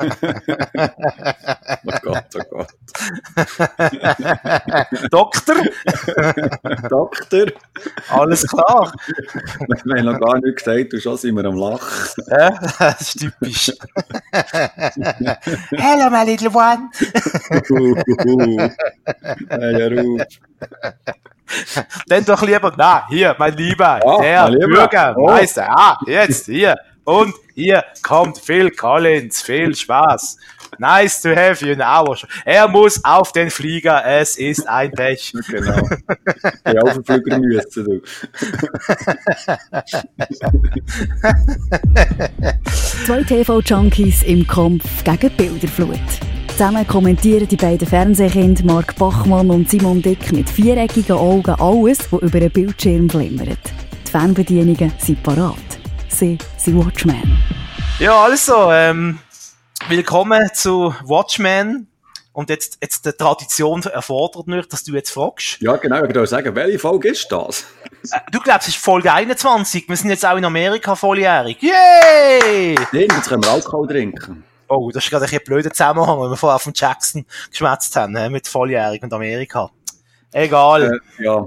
oh Gott, oh Gott. Doktor? Doktor? Alles klar. Wir haben noch gar nicht gesagt, du schon sind wir am Lachen. Ja, das ist typisch. Hello, my little one. hey, ja, Ruf. Dann doch lieber, na, hier, mein Lieber, Ja, der mein Lieber. Bürger, Oh. Ah, jetzt, hier. Und hier kommt Phil Collins, viel Spaß. Nice to have you in our show. Er muss auf den Flieger, es ist ein Pech. Genau. Ja, auf den Flüger müssen, du. Zwei TV-Junkies im Kampf gegen Bilderflut. Zusammen kommentieren die beiden Fernsehkinder Mark Bachmann und Simon Dick mit viereckigen Augen alles, was über einen Bildschirm glimmert. Die Fernbedienungen sind parat. Sie sind Watchmen. Ja, also, ähm, willkommen zu Watchmen. Und jetzt, jetzt die Tradition erfordert nicht, dass du jetzt fragst. Ja, genau, ich würde sagen, welche Folge ist das? Äh, Du glaubst, es ist Folge 21. Wir sind jetzt auch in Amerika volljährig. Yay! Nein, jetzt können wir Alkohol trinken. Oh, das ist gerade ein bisschen blöder Zusammenhang, wenn wir vorher von Jackson geschwätzt haben, hä, mit volljährig und Amerika. Egal. Äh, ja,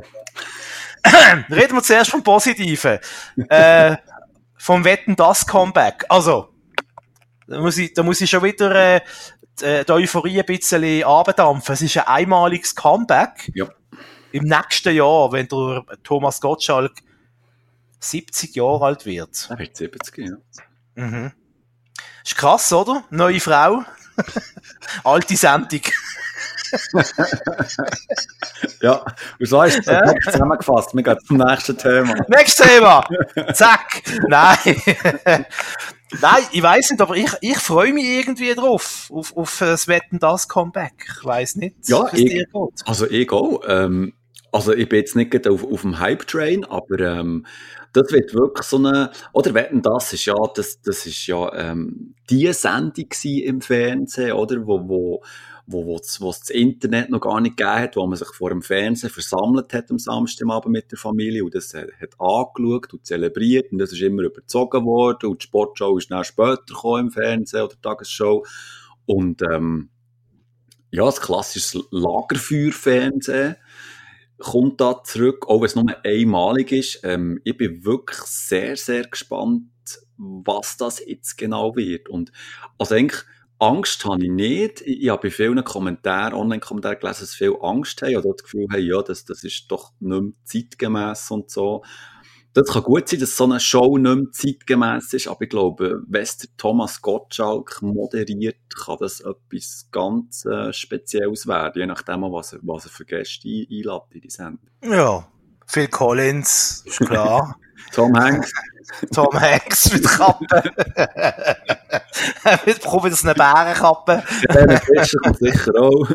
Reden wir zuerst vom Positiven. äh, vom Wetten das Comeback. Also, da muss ich, da muss ich schon wieder äh, die, äh, die Euphorie ein bisschen abdampfen. Es ist ein einmaliges Comeback. ja. Im nächsten Jahr, wenn der Thomas Gottschalk 70 Jahre alt wird. Er wird 70, ja. Mhm. Ist krass, oder? Neue Frau. Alte Sendung. Ja, und so ist es Ja. zusammengefasst. Wir gehen zum nächsten Thema. Nächstes Thema. Zack. Nein. Nein, ich weiß nicht, aber ich, ich freue mich irgendwie drauf, auf, auf das Wetten das Comeback. Ich weiß nicht, Ja, ich- dir geht. Also ich auch. Ähm, also ich bin jetzt nicht auf, auf dem Hype-Train, aber ähm, das wird wirklich so eine... Oder wetten, das ist ja, das, das ist ja ähm, die Sendung im Fernsehen, oder? Wo, wo, wo, es das Internet noch gar nicht gegeben hat, wo man sich vor dem Fernsehen versammelt hat am Samstagabend mit der Familie und das hat, hat angeschaut und zelebriert und das ist immer überzogen worden und die Sportshow ist dann später gekommen im Fernsehen oder die Tagesshow und ähm, ja, das klassische Lagerfeuerfernsehen kommt da zurück, auch wenn es nur einmalig ist. Ähm, ich bin wirklich sehr, sehr gespannt, was das jetzt genau wird. Und also eigentlich Angst habe ich nicht. Ich, ich habe bei vielen Kommentaren, Online-Kommentaren gelesen, dass viele Angst haben oder das Gefühl haben, ja, das, das ist doch nicht mehr zeitgemäß und so. Das kann gut sein, dass so eine Show nicht mehr zeitgemäß ist, aber ich glaube, wenn Thomas Gottschalk moderiert, kann das etwas ganz äh, Spezielles werden, je nachdem, was er, was er für Gäste ein- einlädt in die Sendung. Ja. Phil Collins, ist klar. Tom Hanks, Tom Hanks mit Kappe. Wir brauchen jetzt eine Bärenkappe. Helene Fischer kommt sicher auch.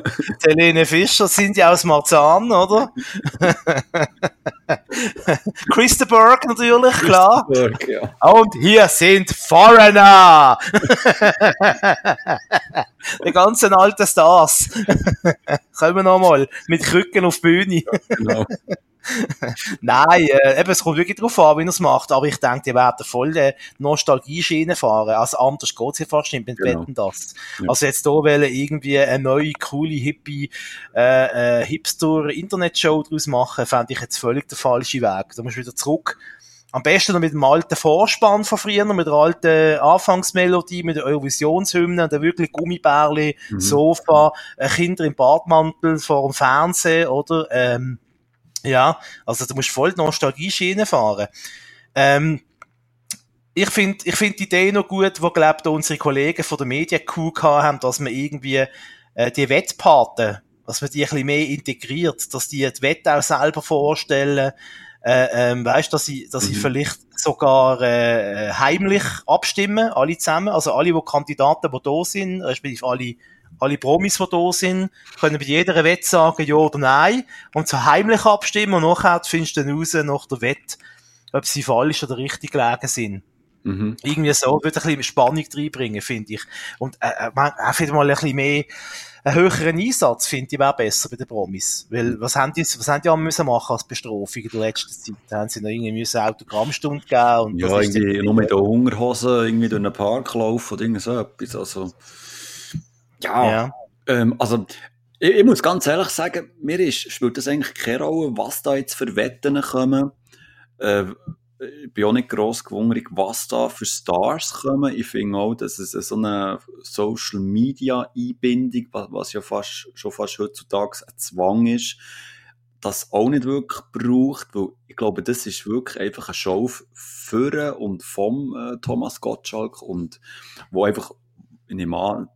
Helene Fischer sind ja aus Marzahn, oder? Christenberg natürlich, klar. Burg, ja. Und hier sind Foreigner! Die ganzen alten Stars. Kommen wir nochmal mit Krücken auf die Bühne. Genau. Nein, äh, eben, es kommt wirklich darauf an, wie er es macht. Aber ich denke, die werden voll äh, Nostalgie-Schiene fahren. Also anders geht's ja fast nicht mit Genau. Wetten das. Ja. Also jetzt hier wollen irgendwie eine neue, coole, hippie, äh, äh, Hipster-Internet-Show draus machen, fände ich jetzt völlig der falsche Weg. Da musst du wieder zurück. Am besten noch mit dem alten Vorspann von früher, mit der alten Anfangsmelodie, mit der Eurovisionshymne, der wirklich Gummibärli, Mhm. Sofa, äh, Kinder im Badmantel vor dem Fernsehen, oder? Ähm, ja, also du musst voll die Nostalgie-Schiene fahren. Ähm, ich finde ich find die Idee noch gut, wo glaubt unsere Kollegen von der Media gehabt haben, dass man irgendwie äh, die Wettpaten, dass man die ein bisschen mehr integriert, dass die die Wette auch selber vorstellen, äh, ähm, weißt, dass sie, dass sie Mhm. vielleicht sogar äh, heimlich abstimmen, alle zusammen, also alle, die Kandidaten, die da sind, respektive alle alle Promis, die da sind, können bei jeder Wette sagen, ja oder nein, und so heimlich abstimmen, und nachher findest du dann raus, nach der Wette, ob sie falsch oder richtig gelegen sind. Mhm. Irgendwie so, würde ein bisschen Spannung reinbringen, finde ich. Und äh, man, auch wieder mal ein bisschen mehr, einen höheren Einsatz, finde ich, wäre besser bei den Promis. Weil, was haben die, was haben die müssen machen als Bestrafung in der letzten Zeit? Da haben sie noch irgendwie müssen Autogrammstunde geben und Ja, irgendwie nur mit der Hungerhose irgendwie durch den Park laufen oder irgend so etwas. Also, ja. ja. Ähm, also, ich, ich, muss ganz ehrlich sagen, mir ist, spielt das eigentlich keine Rolle, was da jetzt für Wetten kommen. Äh, ich bin auch nicht gross gewundert, was da für Stars kommen. Ich finde auch, dass es so eine Social Media Einbindung, was ja fast, schon fast heutzutage ein Zwang ist, das auch nicht wirklich braucht, weil ich glaube, das ist wirklich einfach eine Show für und vom äh, Thomas Gottschalk und wo einfach, ich nehme an,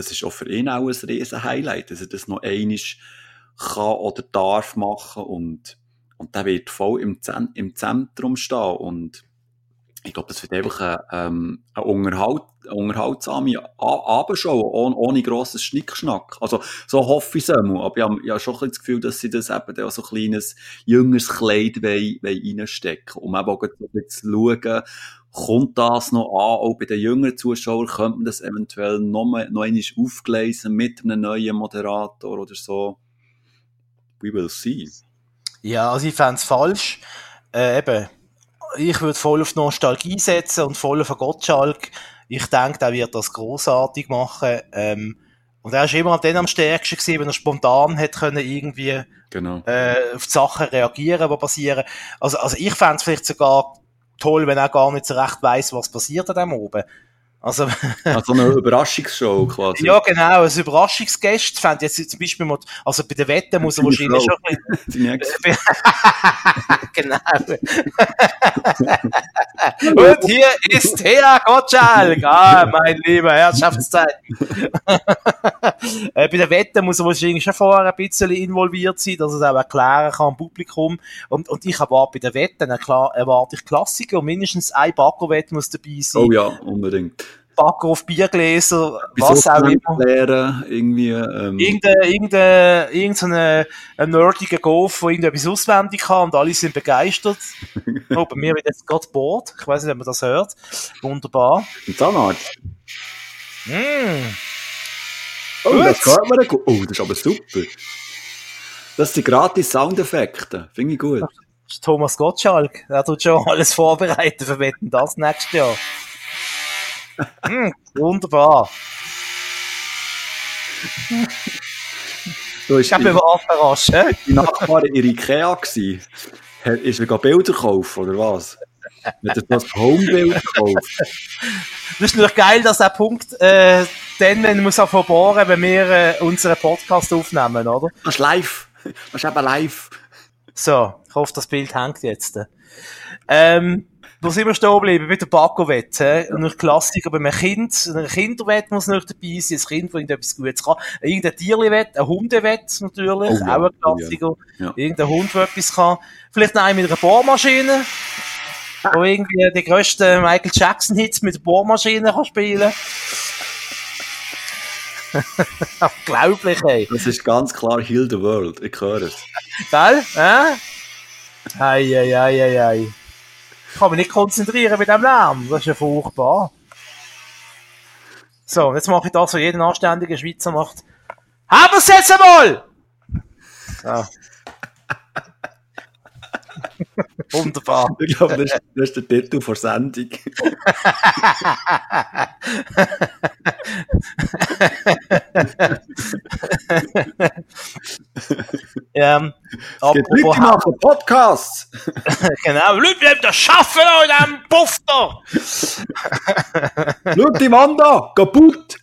das ist auch für ihn auch ein riesen Highlight, dass er das noch einisch kann oder darf machen und und der wird voll im, Zen im Zentrum stehen. Und ich glaube, das wird einfach eine, ähm, eine, Unterhalt eine unterhaltsame Abendshow, ohne, ohne grosses Schnickschnack. Also, so hoffe ich es auch. Aber ich habe, ich habe schon das Gefühl, dass sie das eben auch so ein kleines, jüngeres Kleid wollen, wollen reinstecken Um eben auch zu schauen, kommt das noch an, auch bei den jüngeren Zuschauern, könnte man das eventuell noch, mal, noch einmal aufgleisen mit einem neuen Moderator oder so. We will see. Ja, also ich fände es falsch. Äh, eben, ich würde voll auf Nostalgie setzen und voll auf Gottschalk. Ich denke, der wird das großartig machen. Ähm, und er ist immer dann am stärksten gewesen, wenn er spontan hat können irgendwie genau. äh, auf die Sachen reagieren, die passieren. Also, also ich fände es vielleicht sogar toll, wenn er gar nicht so recht weiß, was passiert an dem oben. Also, also eine Überraschungsshow quasi. Ja, genau, ein Überraschungsgast fände jetzt zum Beispiel mal, also bei der Wette muss er wahrscheinlich schon ein bisschen... genau. Und hier ist Thea Gottschalk. Ah, mein lieber Herrschaftszeit. äh, bei der Wette muss er wahrscheinlich schon vorher ein bisschen involviert sein, dass er es auch erklären kann am Publikum. Und, und ich erwarte bei der Wette, klar, erwarte ich Klassiker und mindestens ein Backo-Wett muss dabei sein. Oh ja, unbedingt. Backer auf Biergläser, was auch immer. Lernen, irgendwie, ähm. Irgendein, irgendein, irgendein nerdiger Golf, der irgendetwas auswendig kann und alle sind begeistert. oh, bei mir wird jetzt gerade Board. Ich weiß nicht, ob man das hört. Wunderbar. Ein Zahnarzt. Mm. Oh, Gut. das hört man gut. Oh, das ist aber super. Das sind gratis Soundeffekte. Finde ich gut. Das ist Thomas Gottschalk. Er tut schon alles vorbereiten für Wetten das nächstes Jahr. Hm, wunderbar. Du ich habe überrascht? Die Nachbarin in Ikea gsi. Ist er Bilder kaufen, oder was? Er das Homebild gekauft? Das ist nur geil, dass der Punkt, äh, dann, wenn muss auch verbohren, wenn wir äh, unseren Podcast aufnehmen, oder? Das ist live. Das ist eben live. So, ich hoffe, das Bild hängt jetzt. Ähm, wo sind wir stehen geblieben? Bei der Backowett, hä? Und ein Klassiker bei einem Kind. Ein Kinderwett muss noch dabei sein. Ein Kind, das irgendetwas Gutes kann. Irgendein Tierliwett, ein Hundewett natürlich. Oh, ja. Auch ein Klassiker. Oh, ja. Ja. Irgendein Hund, der etwas kann. Vielleicht noch einen mit einer Bohrmaschine. Wo irgendwie die grössten Michael Jackson Hits mit der Bohrmaschine kann spielen. Unglaublich, ey. Das ist ganz klar Heal the World. Ich höre es. Gell? Äh? Ei, ei, ei, ei, ei. Ich kann mich nicht konzentrieren mit dem Lärm. Das ist ja furchtbar. So, jetzt mache ich das, was jeder anständige Schweizer macht. Haben wir es jetzt einmal! So. Wunderbar. Ich glaube, das, ist, das ist der Titel vor Sendung. ähm, es gibt Leute machen Podcasts. genau, Leute, das schaffen in diesem Puff da. Schau die Wand an, kaputt.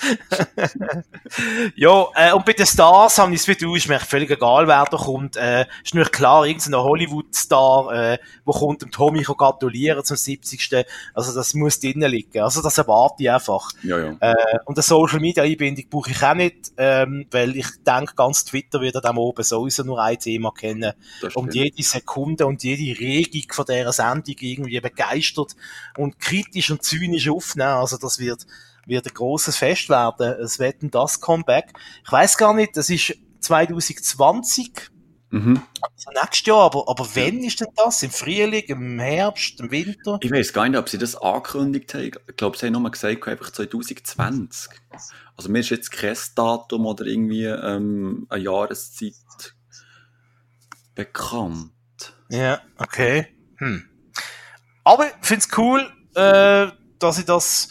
ja, äh, und bei den Stars haben ich es wie du, ist mir völlig egal, wer da kommt. Äh, ist nur klar, irgendein Hollywood-Star, äh, wo kommt dem Tommy gratulieren zum 70. Also das muss drinnen liegen. Also das erwarte ich einfach. Ja, ja. Äh, und eine Social-Media-Einbindung brauche ich auch nicht, ähm, weil ich denke, ganz Twitter wird an oben sowieso nur ein Thema kennen. Und jede Sekunde und jede Regung von dieser Sendung irgendwie begeistert und kritisch und zynisch aufnehmen. Also das wird wird ein großes Fest werden. Es wird das Comeback. Ich weiß gar nicht, das ist 2020 Mhm. Also nächstes Jahr, aber, aber wann ist denn das? Im Frühling, im Herbst, im Winter? Ich weiß gar nicht, ob sie das angekündigt haben. Ich glaube, sie haben nochmal gesagt, einfach 2020. Also mir ist jetzt kein Datum oder irgendwie ähm, eine Jahreszeit bekannt. Ja, okay. Hm. Aber ich finde es cool, äh, dass sie das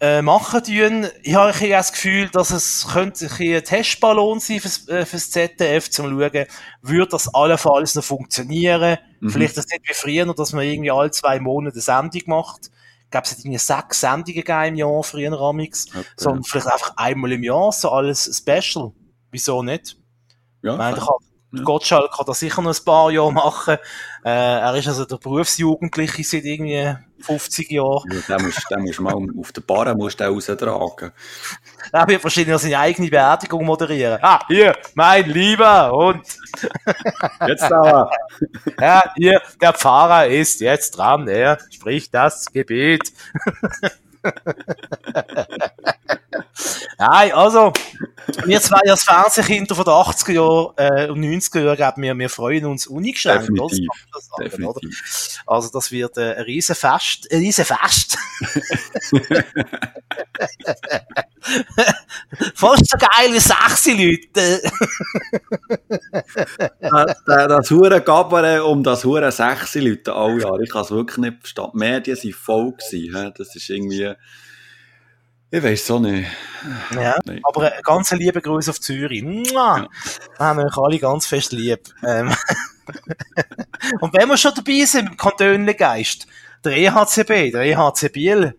äh, machen tun. Ich habe ein das Gefühl, dass es könnte ein Testballon sein fürs, äh, fürs ZDF, zum schauen, würde das allenfalls noch funktionieren. Mhm. Vielleicht das nicht wie früher, dass man irgendwie alle zwei Monate eine Sendung macht. Ich glaube, es hat irgendwie sechs Sendungen im Jahr, früher Ramix. Okay. Sondern vielleicht einfach einmal im Jahr, so alles Special. Wieso nicht? Ja, ich meine, kann, ja. Gottschalk kann das sicher noch ein paar Jahre machen. Äh, er ist also der Berufsjugendliche seit irgendwie 50 Jahren. Ja, den musst, den musst mal auf der Barre musst du raustragen. Er wird wahrscheinlich noch seine eigene Beerdigung moderieren. Ah, hier, mein Lieber und... jetzt aber. ja, hier, der Pfarrer ist jetzt dran. Er spricht das Gebet. Nein, also, wir zwei als Fernsehkinder von den 80er Jahren äh, und 90er Jahren, glaube wir, wir freuen uns uneingeschränkt. Definitiv. Das sagen, oder? Also, das wird äh, ein riesen Fest. Ein riesen Fest. Fast so geil wie 60 Leute. das, das hure Gabere um das hure 60 Leute alle Jahre. Ich kann es wirklich nicht verstehen. Die Medien waren voll. Gewesen, das ist irgendwie... Ich weiß auch nicht. Ja, Nein. aber eine ganz liebe Grüße auf Zürich. Ja. Haben wir euch alle ganz fest lieb. Ähm. Und wenn wir schon dabei sind, mit dem Geist, der EHCB, der EHC Biel,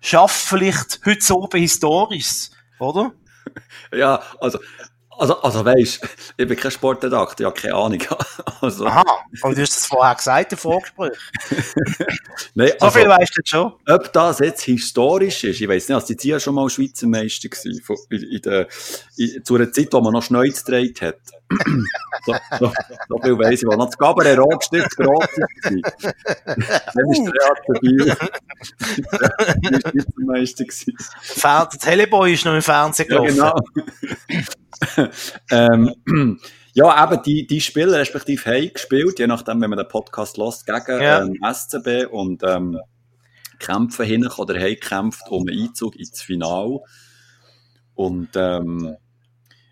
schafft vielleicht heute so oben historisch, oder? Ja, also, also, also weisst, ich bin kein Sportredakteur, ich habe keine Ahnung. Also. Aha, aber du hast das vorher gesagt, im Vorgespräch. Nein, so also, viel weißt du schon. Ob das jetzt historisch ist, ich weiß nicht, also die ja schon mal Schweizer Meister gewesen, in, in der, in, zu einer Zeit, wo man noch Schneuz gedreht hat. so, so, so, viel weiss ich, wo noch das Gaber Rotstift rot war. Dann ist der Reat Biel Schweizer Meister gewesen. Der Teleboy ist noch im Fernsehen gelaufen. Ja, genau. ähm, ja, eben, die, die Spieler respektive haben gespielt, je nachdem, wenn man den Podcast lässt, gegen ja. ähm, SCB und ähm, kämpfen hin oder haben gekämpft um einen Einzug ins Finale. Und ähm,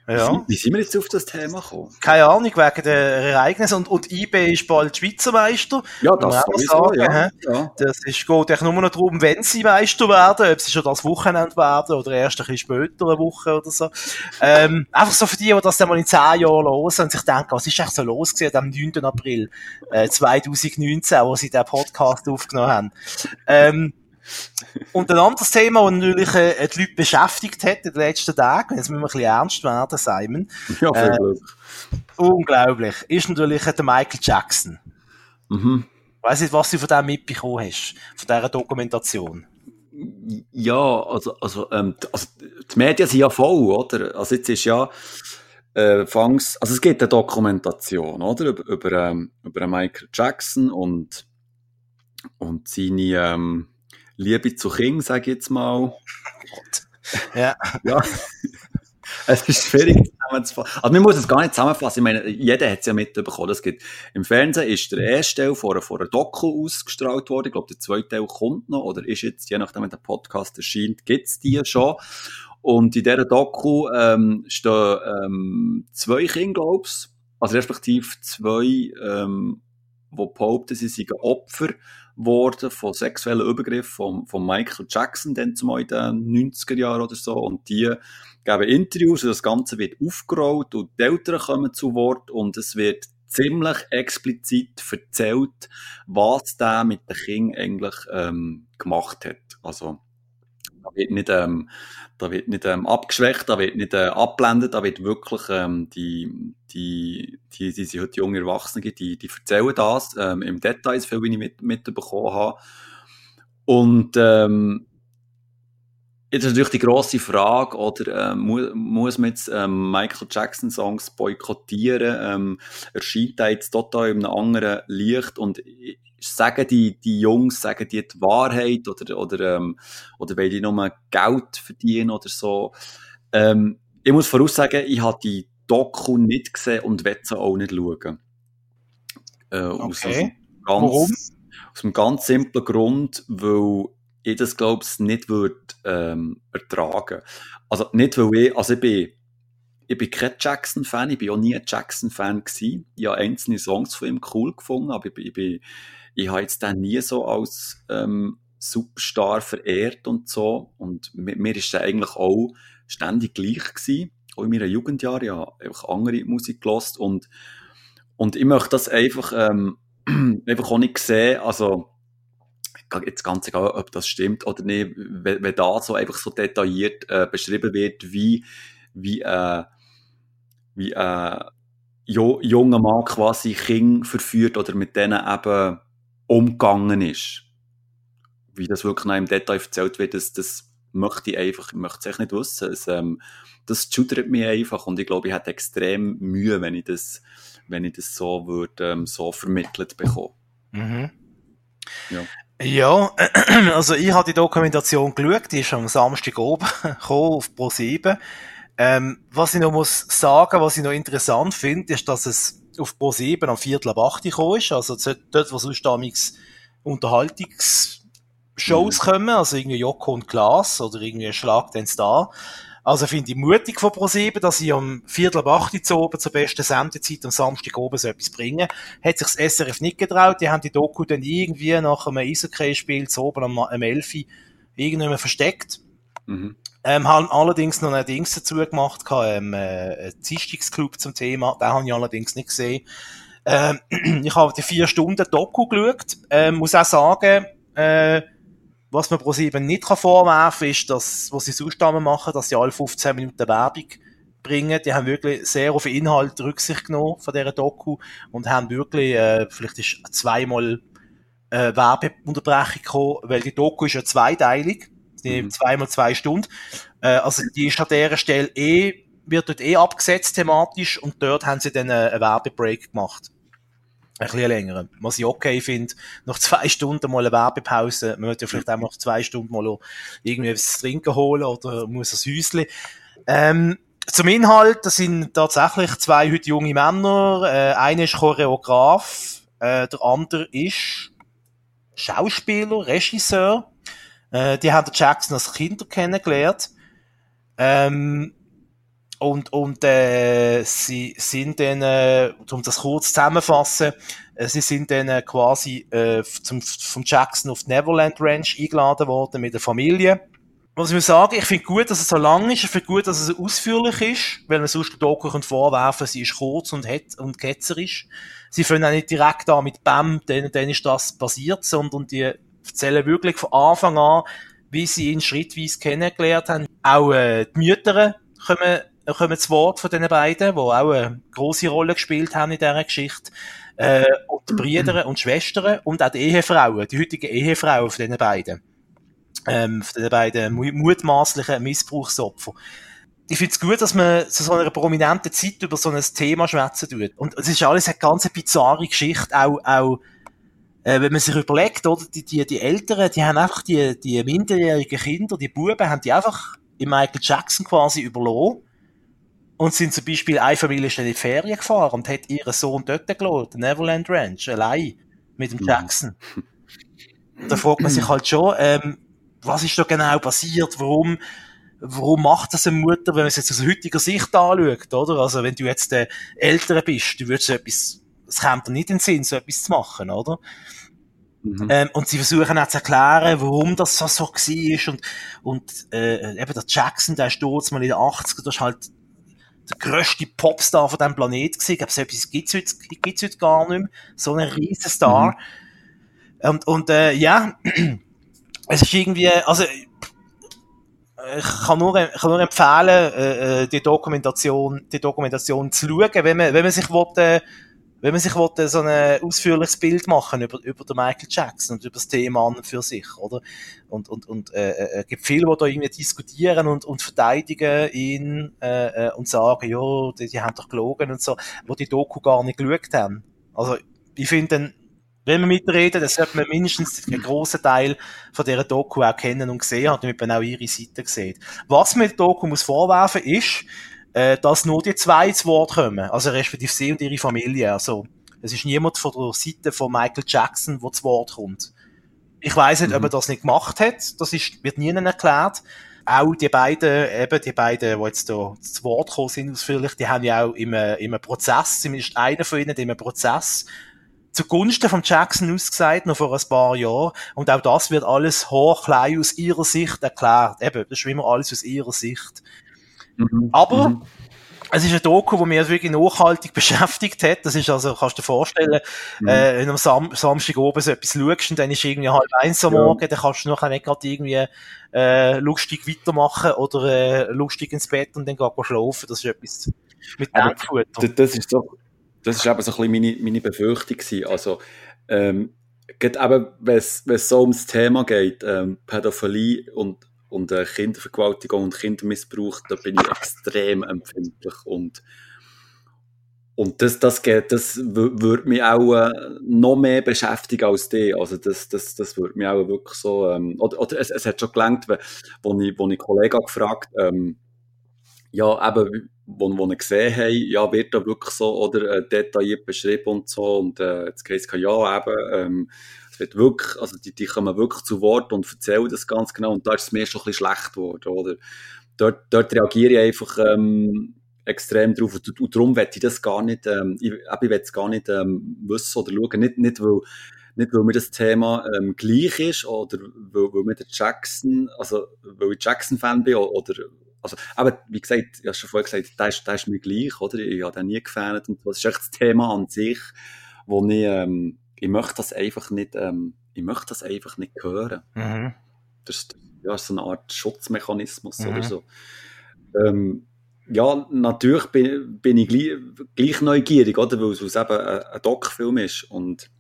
ja. Wie, sind wir jetzt auf das Thema gekommen? Keine Ahnung, wegen der Ereignisse. Und, und IB ist bald Schweizer Meister. Ja, das sowieso, sagen, ja, ja. Das ist, geht eigentlich nur noch darum, wenn sie Meister werden, ob sie schon das Wochenende werden oder erst ein bisschen später, eine Woche oder so. Ähm, einfach so für die, die das dann mal in zehn Jahren hören und sich denken, was ist eigentlich so los gewesen am 9. April äh, 2019, wo sie den Podcast aufgenommen haben. Ähm, und ein anderes Thema, das natürlich äh, die Leute beschäftigt hat in den letzten Tagen, jetzt müssen wir ein bisschen ernst werden, Simon. Ja, äh. Unglaublich. Ist natürlich der Michael Jackson. Mhm. Weiss nicht, was du von dem mitbekommen hast, von dieser Dokumentation. Ja, also, also, ähm, also die Medien sind ja voll, oder? Also jetzt ist ja äh, fangs, also es gibt eine Dokumentation, oder? Über, über, ähm, über Michael Jackson und, und seine, ähm, Liebe zu King, sage ich jetzt mal. Ja. ja. Es ist schwierig zusammenzufassen. Also, man muss es gar nicht zusammenfassen. Ich meine, jeder hat es ja mitbekommen. Es gibt, Im Fernsehen ist der erste Teil vor, vor einer Doku ausgestrahlt worden. Ich glaube, der zweite Teil kommt noch oder ist jetzt, je nachdem, wenn der Podcast erscheint, gibt es die schon. Und in dieser Doku ähm, stehen ähm, zwei Kinder, glaube ich, also respektive zwei, ähm, die behaupten, sie seien Opfer worden von sexuellen Übergriffen von, von Michael Jackson, dann zumal in den 90er Jahren oder so. Und die geben Interviews und das Ganze wird aufgerollt und die Eltern kommen zu Wort und es wird ziemlich explizit erzählt, was der mit den Kindern eigentlich ähm, gemacht hat. Also wird nicht, ähm, da wird nicht ähm, abgeschwächt, da wird nicht äh, abblendet, da wird wirklich ähm, die, die, die, die, die heute junge Erwachsene, die, die erzählen das ähm, im Detail, so viel wie ich mit, mitbekommen habe. Und ähm, Jetzt ist natürlich die grosse Frage, oder äh, mu muss man jetzt ähm, Michael Jackson Songs boykottieren? Ähm, erscheint da jetzt total in einem anderen Licht und sagen die, die Jungs, sagen die die Wahrheit oder, oder, ähm, oder wollen die nur Geld verdienen oder so? Ähm, ich muss voraussagen, ich habe die Doku nicht gesehen und will sie auch nicht schauen. Äh, okay. aus, aus, ganz, Warum? Aus einem ganz simplen Grund, weil ich das, glaube ich, nicht würde, ähm, ertragen. Also, nicht, weil ich, also ich bin, ich bin kein Jackson-Fan, ich bin auch nie ein Jackson-Fan gewesen. Ich habe einzelne Songs von ihm cool gefunden, aber ich, bin, ich, bin, ich habe jetzt den nie so als ähm, Superstar verehrt und so. Und mir, mir ist er eigentlich auch ständig gleich gewesen. Auch in meinen Jugendjahren, ja, einfach andere Musik gelost und, und ich möchte das einfach, ähm, einfach auch nicht sehen, also, jetzt ganz egal, ob das stimmt oder nicht, wenn, wenn da so einfach so detailliert äh, beschrieben wird, wie, wie, äh, wie äh, jo, junger Mann quasi Kinder verführt oder mit denen eben umgegangen ist. Wie das wirklich noch im Detail erzählt wird, das, das möchte ich einfach, ich möchte es echt nicht wissen. Es, ähm, das schudert mich einfach und ich glaube, ich hätte extrem Mühe, wenn ich das, wenn ich das so würde, ähm, so vermittelt bekomme. Mhm. Ja. Ja, also ich habe die Dokumentation geschaut, die ist am Samstag oben gekommen, auf Pro7. Ähm, was ich noch muss sagen, was ich noch interessant finde, ist, dass es auf Pro7 am Viertel ab 8 gekommen ist, also dort, wo sonst damals Unterhaltungsshows mhm. kommen, also irgendwie Joko und Klaas oder irgendwie Schlag den Star. Also finde ich mutig von ProSieben, dass sie am Viertel ab 8 Uhr oben zur besten Sendezeit am Samstag oben so etwas bringen. Hat sich das SRF nicht getraut. Die haben die Doku dann irgendwie nach einem Eishockey-Spiel zu oben am, am 11 irgendwann versteckt. Mhm. Ähm, haben allerdings noch ein Dings dazu gemacht, ähm, äh, ein Dienstagsclub zum Thema. Den habe ich allerdings nicht gesehen. Ähm, ich habe die vier Stunden Doku geschaut. Ähm, muss auch sagen, äh, was man ProSieben nicht kann vorwerfen ist, dass, was sie sonst machen, dass sie alle 15 Minuten Werbung bringen. Die haben wirklich sehr auf Inhalt Rücksicht genommen von dieser Doku und haben wirklich, äh, vielleicht ist zweimal äh, Werbeunterbrechung gekommen, weil die Doku ist ja zweiteilig, die mhm. zweimal zwei Stunden. Äh, also die ist an dieser Stelle eh, wird dort eh abgesetzt thematisch und dort haben sie dann einen Werbebreak gemacht ein bisschen länger. Was ich okay finde, nach zwei Stunden mal eine Werbepause, man wird ja vielleicht auch nach zwei Stunden mal irgendwie etwas trinken holen oder muss ein Häuschen. Ähm, zum Inhalt, das sind tatsächlich zwei heute junge Männer. Äh, einer ist Choreograf, äh, der andere ist Schauspieler, Regisseur. Äh, die haben Jackson als Kinder kennengelernt. Ähm, und, und äh, sie sind dann, äh, um das kurz zusammenfassen, äh, sie sind dann äh, quasi äh, zum, vom Jackson auf die Neverland Ranch eingeladen worden mit der Familie. Was ich muss sagen, ich finde gut, dass es so lang ist, ich finde gut, dass es ausführlich ist, weil man sonst der Doku vorwerfen sie ist kurz und, het und ketzerisch. Sie fangen auch nicht direkt an mit Bam, dann, dann ist das passiert, sondern die erzählen wirklich von Anfang an, wie sie ihn schrittweise kennengelernt haben. Auch äh, die Mütter kommen kommen zu Wort von den beiden, die auch eine grosse Rolle gespielt haben in dieser Geschichte. Äh, und die Brüder und Schwestern und auch die Ehefrauen, die heutigen Ehefrauen von diesen beiden. Ähm, von den beiden mutmaßlichen Missbrauchsopfer. Ich finde es gut, dass man zu so einer prominenten Zeit über so ein Thema schwätzen tut. Und es ist alles eine ganz bizarre Geschichte, auch, auch äh, wenn man sich überlegt, oder, die, die, die Eltern, die haben einfach die, die minderjährigen Kinder, die Buben, haben die einfach in Michael Jackson quasi überlassen und sind zum Beispiel, eine Familie ist in die Ferien gefahren und hat ihren Sohn dort gelassen, den Neverland Ranch, allein, mit dem mhm. Jackson. da fragt man sich halt schon, ähm, was ist da genau passiert, warum, warum macht das eine Mutter, wenn man es jetzt aus heutiger Sicht anschaut, oder? Also, wenn du jetzt der Ältere bist, du würdest so etwas, es kommt dir nicht in den Sinn, so etwas zu machen, oder? Mhm. Ähm, und sie versuchen auch zu erklären, warum das so, so war und, und äh, eben der Jackson, der ist dort mal in den 80er, das ist halt der grösste Popstar von diesem Planeten gewesen. Ich glaube, so etwas gibt's heute, gibt's heute gar nicht mehr. So ein riesen Star. Mhm. Und, und äh, ja, es ist irgendwie, also ich kann nur, ich kann nur empfehlen, äh, äh, die Dokumentation, die Dokumentation zu schauen, wenn man, wenn man sich will, äh, wenn man sich will, so ein ausführliches Bild machen über, über den Michael Jackson und über das Thema an für sich, oder? Und, und, und äh, äh, es gibt viele, die da irgendwie diskutieren und, und verteidigen ihn äh, äh, und sagen, ja, die, die haben doch gelogen und so, wo die Doku gar nicht geschaut haben. Also ich finde, wenn wir mitreden, dann sollte man mindestens einen grossen Teil von dieser Doku auch kennen und gesehen haben, damit man auch ihre Seite sieht. Was man der Doku muss vorwerfen ist, äh, dass nur die zwei zu Wort kommen, also respektive sie und ihre Familie. Also es ist niemand von der Seite von Michael Jackson, der zu Wort kommt. Ich weiß nicht, mhm. ob er das nicht gemacht hat. Das ist, wird nie erklärt. Auch die beiden, eben die beiden, die jetzt hier zu Wort gekommen sind ausführlich, die haben ja auch im, im Prozess, zumindest einer von ihnen, im Prozess zugunsten von Jackson ausgesagt, noch vor ein paar Jahren. Und auch das wird alles hochklein aus ihrer Sicht erklärt. Eben, das ist immer alles aus ihrer Sicht. Mhm. Aber, mhm. es ist ein Doku, das mich wirklich nachhaltig beschäftigt hat. Das ist also, kannst du dir vorstellen, mhm. äh, wenn du am Sam Samstag oben so etwas schaust und dann ist irgendwie halb eins am Morgen, ja. dann kannst du nachher nicht gerade irgendwie, äh, lustig weitermachen oder, äh, lustig ins Bett und dann gehen schlafen. Das ist etwas mit Denkfutter. Das ist so, das ist eben so ein bisschen meine, meine Befürchtung gewesen. Also, ähm, eben, wenn es so ums Thema geht, ähm, Pädophilie und, und äh, Kindervergewaltigung und Kindermissbrauch, da bin ich extrem empfindlich und und das, das, geht, das würde mich auch äh, noch mehr beschäftigen als die. Also das, das, das würde mich auch wirklich so, ähm, oder, oder es, es hat schon gelangt, wo ich, wo ich Kollegen gefragt, ähm, ja, eben, wo, wo wir gesehen haben, ja, wird da wirklich so oder äh, detailliert beschrieben und so. Und äh, jetzt heisst ja, eben, ähm, es wird wirklich, also die, die kommen wirklich zu Wort und erzählen das ganz genau. Und da ist es mir schon ein bisschen schlecht geworden, oder? Dort, dort reagiere ich einfach ähm, extrem drauf. Und, und darum werde ich das gar nicht, ähm, ich, ich will es gar nicht ähm, wissen oder schauen. Nicht, nicht, weil, nicht, weil mir das Thema ähm, gleich ist oder weil, weil mir der Jackson, also weil ich Jackson-Fan bin oder also, aber wie gesagt, ich habe schon vorher gesagt, der ist, der ist mir gleich, oder? Ich habe den nie gefällt und das ist echt das Thema an sich, wo ich, ähm, ich möchte das einfach nicht, ähm, ich möchte das einfach nicht hören. Mhm. Das ist, ja, so eine Art Schutzmechanismus mhm. oder so. Ähm, ja, natürlich bin, bin ich gleich, gleich, neugierig, oder? Weil es eben ein, ein Doc-Film ist und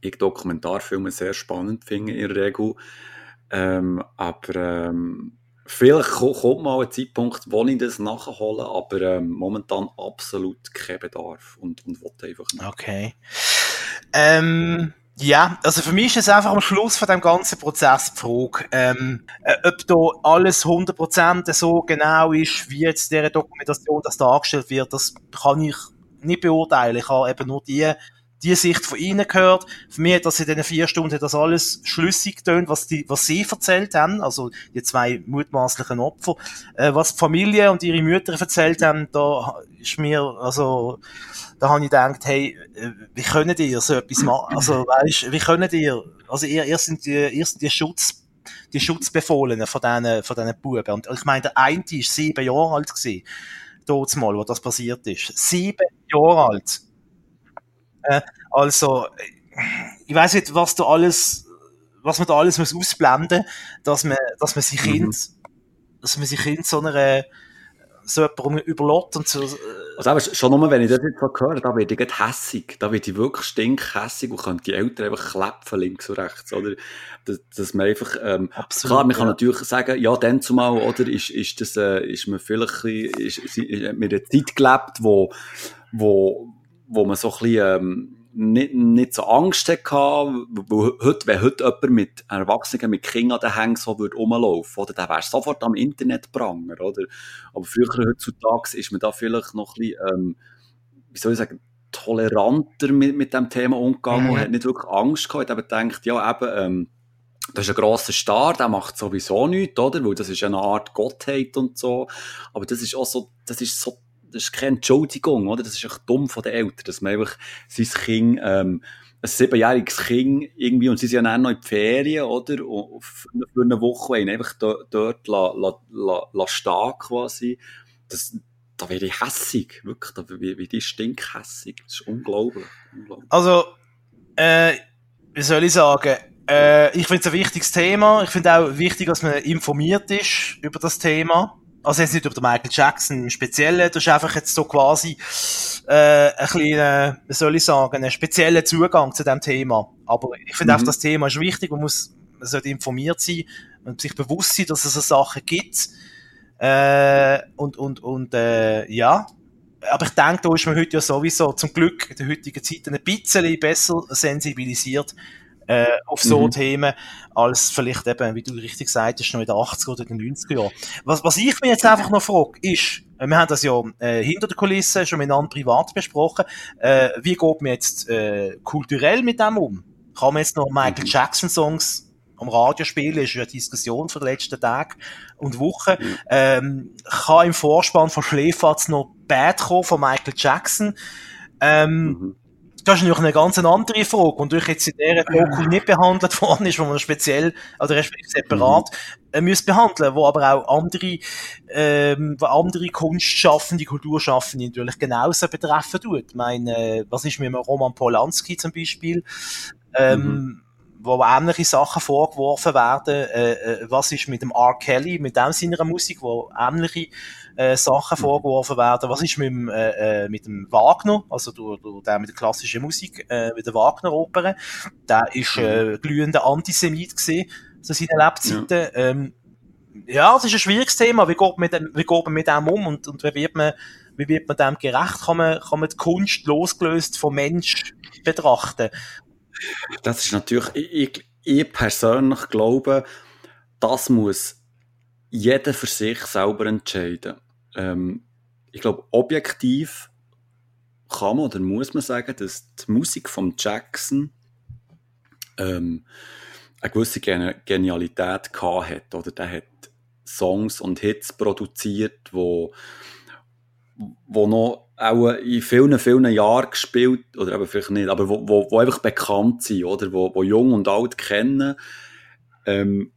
ich Dokumentarfilme sehr spannend finde in der Regel. Ähm, aber ähm, Vielleicht kommt mal ein Zeitpunkt, wo ich das nachhole, aber ähm, momentan absolut kein Bedarf und, und will einfach nicht. Okay. Ähm, ja, also für mich ist es einfach am Schluss von dem ganzen Prozess die Frage, ähm, äh, ob da alles 100% so genau ist, wie jetzt dieser Dokumentation das dargestellt wird, das kann ich nicht beurteilen. Ich habe eben nur die die Sicht von ihnen gehört. Für mich hat das in diesen vier Stunden das alles schlüssig getönt, was die, was sie erzählt haben, also die zwei mutmaßlichen Opfer. Äh, was die Familie und ihre Mütter erzählt haben, da ist mir, also, da habe ich gedacht, hey, äh, wie können ihr so etwas machen? Also, weißt, wie können ihr, also ihr, ihr sind die, ihr sind die Schutz, die Schutzbefohlenen von diesen, von diesen Buben. Und ich meine, der eine ist sieben Jahre alt gewesen, dort mal, wo das passiert ist. Sieben Jahre alt äh, also, ich weiß nicht, was da alles, was man da alles muss ausblenden, dass man, dass man sich mhm. Kind, dass man sich Kind so einer, so jemandem überlässt und so. Äh, also aber schon nur, wenn ich das jetzt so höre, da werde ich hässig. Da werde ich wirklich stinkhässig und könnte die Eltern einfach klepfen, links und rechts, oder? Dass, dass man einfach, ähm, Absolut, klar, man kann natürlich sagen, ja, dann zumal, oder, ist, ist das, äh, ist man vielleicht bisschen, ist, ist, ist, mit einer Zeit gelebt, wo, wo, wo man so ein bisschen, ähm, nicht, nicht so Angst hatte, weil heute, wenn heute jemand mit Erwachsenen, mit Kindern an den Hängen so würde rumlaufen, oder, dann wärst sofort am Internet pranger, oder? Aber früher, heutzutage, ist man da vielleicht noch ein bisschen, ähm, wie soll ich sagen, toleranter mit, mit dem Thema umgegangen mhm. und hat nicht wirklich Angst gehabt, hat aber gedacht, ja, eben, ähm, das ist ein grosser Star, der macht sowieso nichts, oder? Weil das ist eine Art Gottheit und so. Aber das ist auch so, das ist so das ist keine Entschuldigung, oder? Das ist echt dumm von den Eltern, dass man einfach sein Kind, ähm, ein siebenjähriges Kind irgendwie, und sie sind ja dann noch in die Ferien, oder? Und für eine Woche wollen einfach dort, dort la, la, la, la stehen, quasi. Das, da werde ich hässig, wirklich, da werde ich stinkhässig. Das ist unglaublich. unglaublich. Also, äh, wie soll ich sagen? Äh, ich finde es ein wichtiges Thema. Ich finde auch wichtig, dass man informiert ist über das Thema also jetzt nicht über den Michael Jackson im Speziellen, das ist einfach jetzt so quasi äh, ein kleiner, wie soll ich sagen, einen speziellen Zugang zu dem Thema. Aber ich finde mhm. auch, das Thema ist wichtig, man muss man sollte informiert sein und sich bewusst sein, dass es so Sachen gibt. Äh, und und, und äh, ja, aber ich denke, da ist man heute ja sowieso zum Glück in der heutigen Zeit ein bisschen besser sensibilisiert äh, auf so mhm. Themen, als vielleicht eben, wie du richtig sagst, noch in den 80er oder den 90er Jahren. Was, was ich mir jetzt einfach noch frage, ist, wir haben das ja äh, hinter der Kulisse schon miteinander privat besprochen. Äh, wie geht man jetzt äh, kulturell mit dem um? Kann man jetzt noch Michael mhm. Jackson Songs am Radio spielen, ist eine Diskussion von den letzten Tagen und Wochen. Mhm. Ähm, kann im Vorspann von Schläferz noch Bad kommen von Michael Jackson? Ähm, mhm. Das ist natürlich eine ganz andere Frage. Und durch jetzt in dieser Doku nicht behandelt worden ist, wo man speziell, oder respektive separat, mhm. müsste behandeln, wo aber auch andere, ähm, wo andere Kunstschaffende, Kulturschaffende natürlich genauso betreffen tut. Ich meine, äh, was ist mit dem Roman Polanski zum Beispiel? Ähm, mhm wo ähnliche Sachen vorgeworfen werden. Äh, äh, was ist mit dem R. Kelly, mit dem seiner Musik, wo ähnliche äh, Sachen mhm. vorgeworfen werden. Was ist mit dem, äh, äh, mit dem Wagner, also du, du, der mit der klassischen Musik, äh, mit der Wagner-Oper. Der ist äh, mhm. glühender Antisemit gewesen, zu seinen Lebzeiten. Ja. Ähm, ja, das ist ein schwieriges Thema. Wie geht man mit dem, wie geht man mit dem um und, und wie wird man, wie wird man dem gerecht? Kann man, kann man die Kunst losgelöst vom Mensch betrachten? Das ist natürlich, ich, ich persönlich glaube, das muss jeder für sich selber entscheiden. Ähm, ich glaube, objektiv kann man oder muss man sagen, dass die Musik von Jackson ähm, eine gewisse Genialität gehabt hat. Oder der hat Songs und Hits produziert, wo, wo noch auch in vielen, vielen Jahren gespielt, oder eben vielleicht nicht, aber wo, wo, wo einfach bekannt sind, oder? Wo, wo jung und alt kennen. Ähm,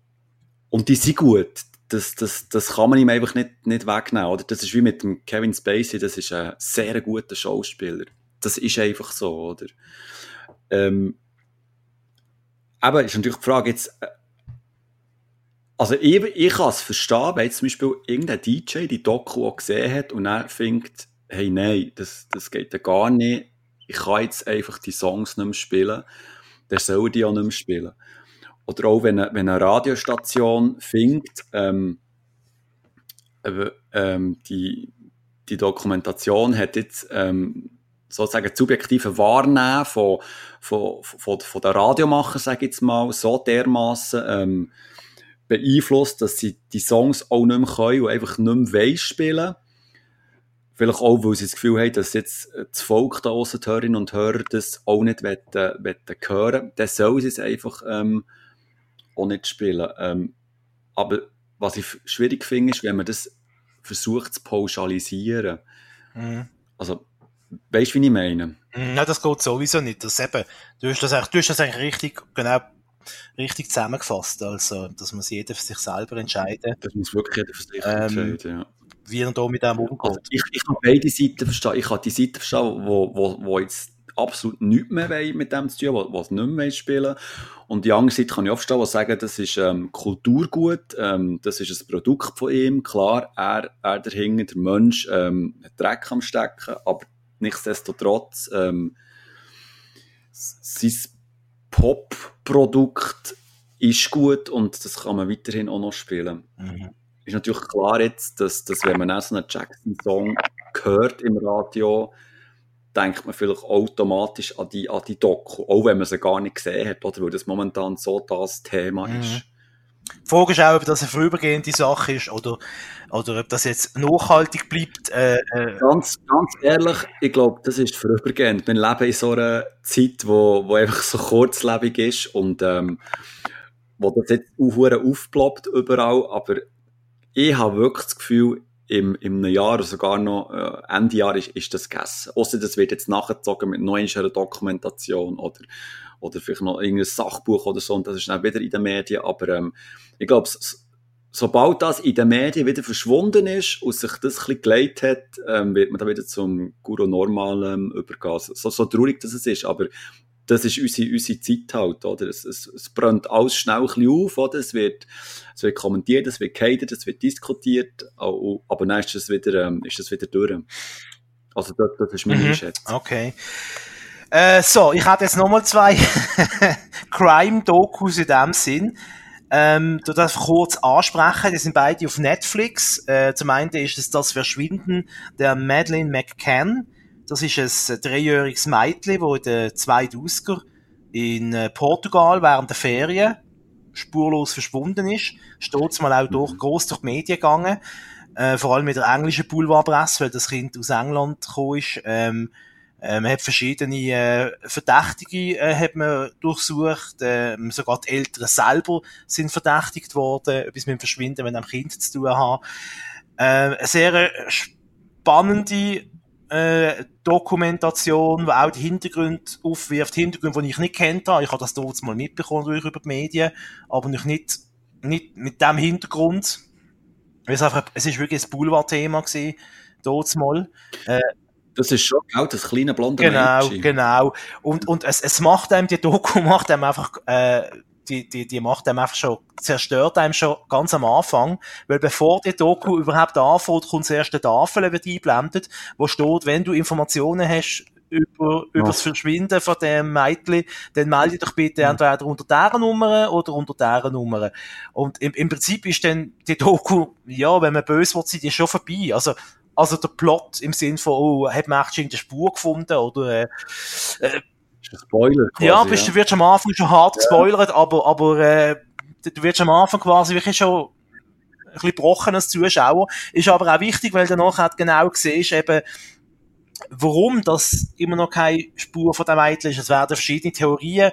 und die sind gut das, das, das kann man ihm einfach nicht, nicht wegnehmen. Oder? Das ist wie mit dem Kevin Spacey, das ist ein sehr guter Schauspieler. Das ist einfach so, oder? Ähm, aber ist natürlich die Frage jetzt, äh, also ich, ich kann es verstehen, wenn jetzt zum Beispiel irgendein DJ die Doku auch gesehen hat und er findet, hey, nein, das, das geht ja gar nicht. Ich kann jetzt einfach die Songs nicht mehr spielen. Der soll die auch nicht mehr spielen. Oder auch wenn eine, wenn eine Radiostation findet, ähm, ähm, die, die Dokumentation hat jetzt ähm, sozusagen subjektive Wahrnehmen von, von, von, von der Radiomacher, sage ich jetzt mal, so dermaßen ähm, beeinflusst, dass sie die Songs auch nicht mehr können und einfach nicht mehr spielen Vielleicht auch, weil sie das Gefühl haben, dass jetzt das Volk da aussen, die Hörerinnen und Hörer, das auch nicht wollen, wollen hören. Dann sollen sie es einfach ähm, auch nicht spielen. Ähm, aber was ich schwierig finde, ist, wenn man das versucht zu pauschalisieren. Mhm. Also, weißt du, wie ich meine? Mhm, nein, das geht sowieso nicht. Das eben, du, hast das eigentlich, du hast das eigentlich richtig, genau, richtig zusammengefasst. Also, dass man jeder für sich selber entscheiden. Das muss wirklich jeder für sich ähm, entscheiden, ja. Wie er da mit dem umgeht. Also ich, ich kann beide Seiten verstehen. Ich kann die Seite verstehen, wo, wo, wo jetzt absolut nichts mehr mit dem zu tun, was nicht mehr spielen Und die andere Seite kann ich aufstehen, die sagen, das ist ähm, Kulturgut, ähm, das ist ein Produkt von ihm. Klar, er, er dahinter, der Mensch, ähm, hat Dreck am Stecken, aber nichtsdestotrotz, ähm, sein Pop-Produkt ist gut und das kann man weiterhin auch noch spielen. Mhm. Ist natürlich klar jetzt, dass, dass wenn man auch so einen Jackson-Song hört im Radio, denkt man vielleicht automatisch an die, an die Doku, auch wenn man sie gar nicht gesehen hat, oder weil das momentan so das Thema mhm. ist. Die Frage ist auch, ob das eine vorübergehende Sache ist oder, oder ob das jetzt nachhaltig bleibt. Äh, äh. Ganz, ganz ehrlich, ich glaube, das ist vorübergehend. Wir leben in so einer Zeit, wo, wo einfach so kurzlebig ist und ähm, wo das jetzt aufploppt überall, aber ich habe wirklich das Gefühl, im, im Jahr oder sogar noch äh, Ende Jahr ist, ist das gegessen. Außer das wird jetzt nachgezogen mit neuer Dokumentation oder, oder vielleicht noch irgendein Sachbuch oder so und das ist dann wieder in den Medien. Aber ähm, ich glaube, sobald das in den Medien wieder verschwunden ist und sich das ein bisschen geleitet hat, ähm, wird man dann wieder zum Guru Normal ähm, übergehen. So, so traurig das es ist, aber das ist unsere, unsere Zeit halt, oder? Es, es, es brennt alles schnell ein bisschen auf, oder? Es wird, es wird kommentiert, es wird gehatet, es wird diskutiert, aber dann ist das wieder, ähm, ist das wieder durch. Also das, das ist meine mhm. Schätzung. Okay. Äh, so, ich habe jetzt nochmal zwei Crime-Dokus in dem Sinn. Ähm, du darfst kurz ansprechen, die sind beide auf Netflix. Äh, zum einen ist es das Verschwinden der Madeleine McCann. Das ist ein dreijähriges Mädchen, das in den 2000er in äh, Portugal während der Ferien spurlos verschwunden ist. Steht mal auch durch, gross durch die Medien gegangen. äh, vor allem mit der englischen Boulevardpresse, weil das Kind aus England gekommen ist. Ähm, äh, man hat verschiedene äh, Verdächtige äh, hat man durchsucht, äh, sogar die Eltern selber sind verdächtigt worden, etwas mit dem Verschwinden mit einem Kind zu tun haben. Äh, eine sehr spannende äh, Dokumentation, die auch die Hintergründe aufwirft, Hintergründe, die ich nicht kennt habe. Ich habe das dort mal mitbekommen durch über die Medien, aber noch nicht, nicht mit dem Hintergrund. Es, einfach, es ist wirklich ein Boulevard-Thema gewesen, dort mal. Äh, das ist schon genau das kleine blonde Genau, Mädchen. genau. Und, und es, es macht einem, die Doku macht einem einfach, äh, die, die, die macht einem einfach schon, zerstört einem schon ganz am Anfang, weil bevor die Doku überhaupt anfängt, kommt zuerst eine Tafel, wird eingeblendet, wo steht, wenn du Informationen hast über, über das Verschwinden von dem Mädchen, dann melde dich bitte entweder unter dieser Nummer oder unter dieser Nummer. Und im, im Prinzip ist dann die Doku, ja, wenn man böse wird, die ist schon vorbei. Also, also der Plot im Sinn von, oh, hat man echt eine Spur gefunden oder, äh, äh, Spoiler quasi, ja, bist, du wirst am Anfang schon hart gespoilert, aber, aber äh, du wirst am Anfang quasi wirklich schon ein bisschen gebrochen als Zuschauer. Ist aber auch wichtig, weil du nachher genau siehst, eben, warum das immer noch keine Spur von dem Mädchen ist. Es werden verschiedene Theorien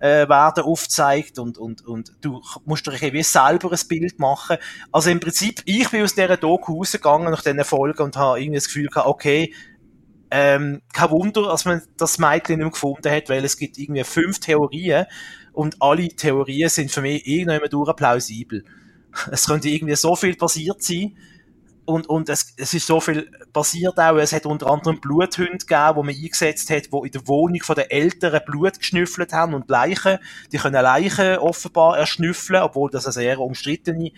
äh, werden aufgezeigt und, und, und du musst dir wie selber ein Bild machen. Also im Prinzip, ich bin aus dieser Doku rausgegangen nach diesen Folgen und habe irgendwie das Gefühl gehabt, okay, ähm, kein Wunder, dass man das Mädchen nicht gefunden hat, weil es gibt irgendwie fünf Theorien und alle Theorien sind für mich irgendwann durch plausibel. Es könnte irgendwie so viel passiert sein und, und es, es ist so viel passiert auch. Es hat unter anderem Bluthunde gegeben, wo man eingesetzt hat, wo in der Wohnung von den Eltern Blut geschnüffelt haben und Leichen. Die können Leichen offenbar erschnüffeln, obwohl das eine sehr umstrittene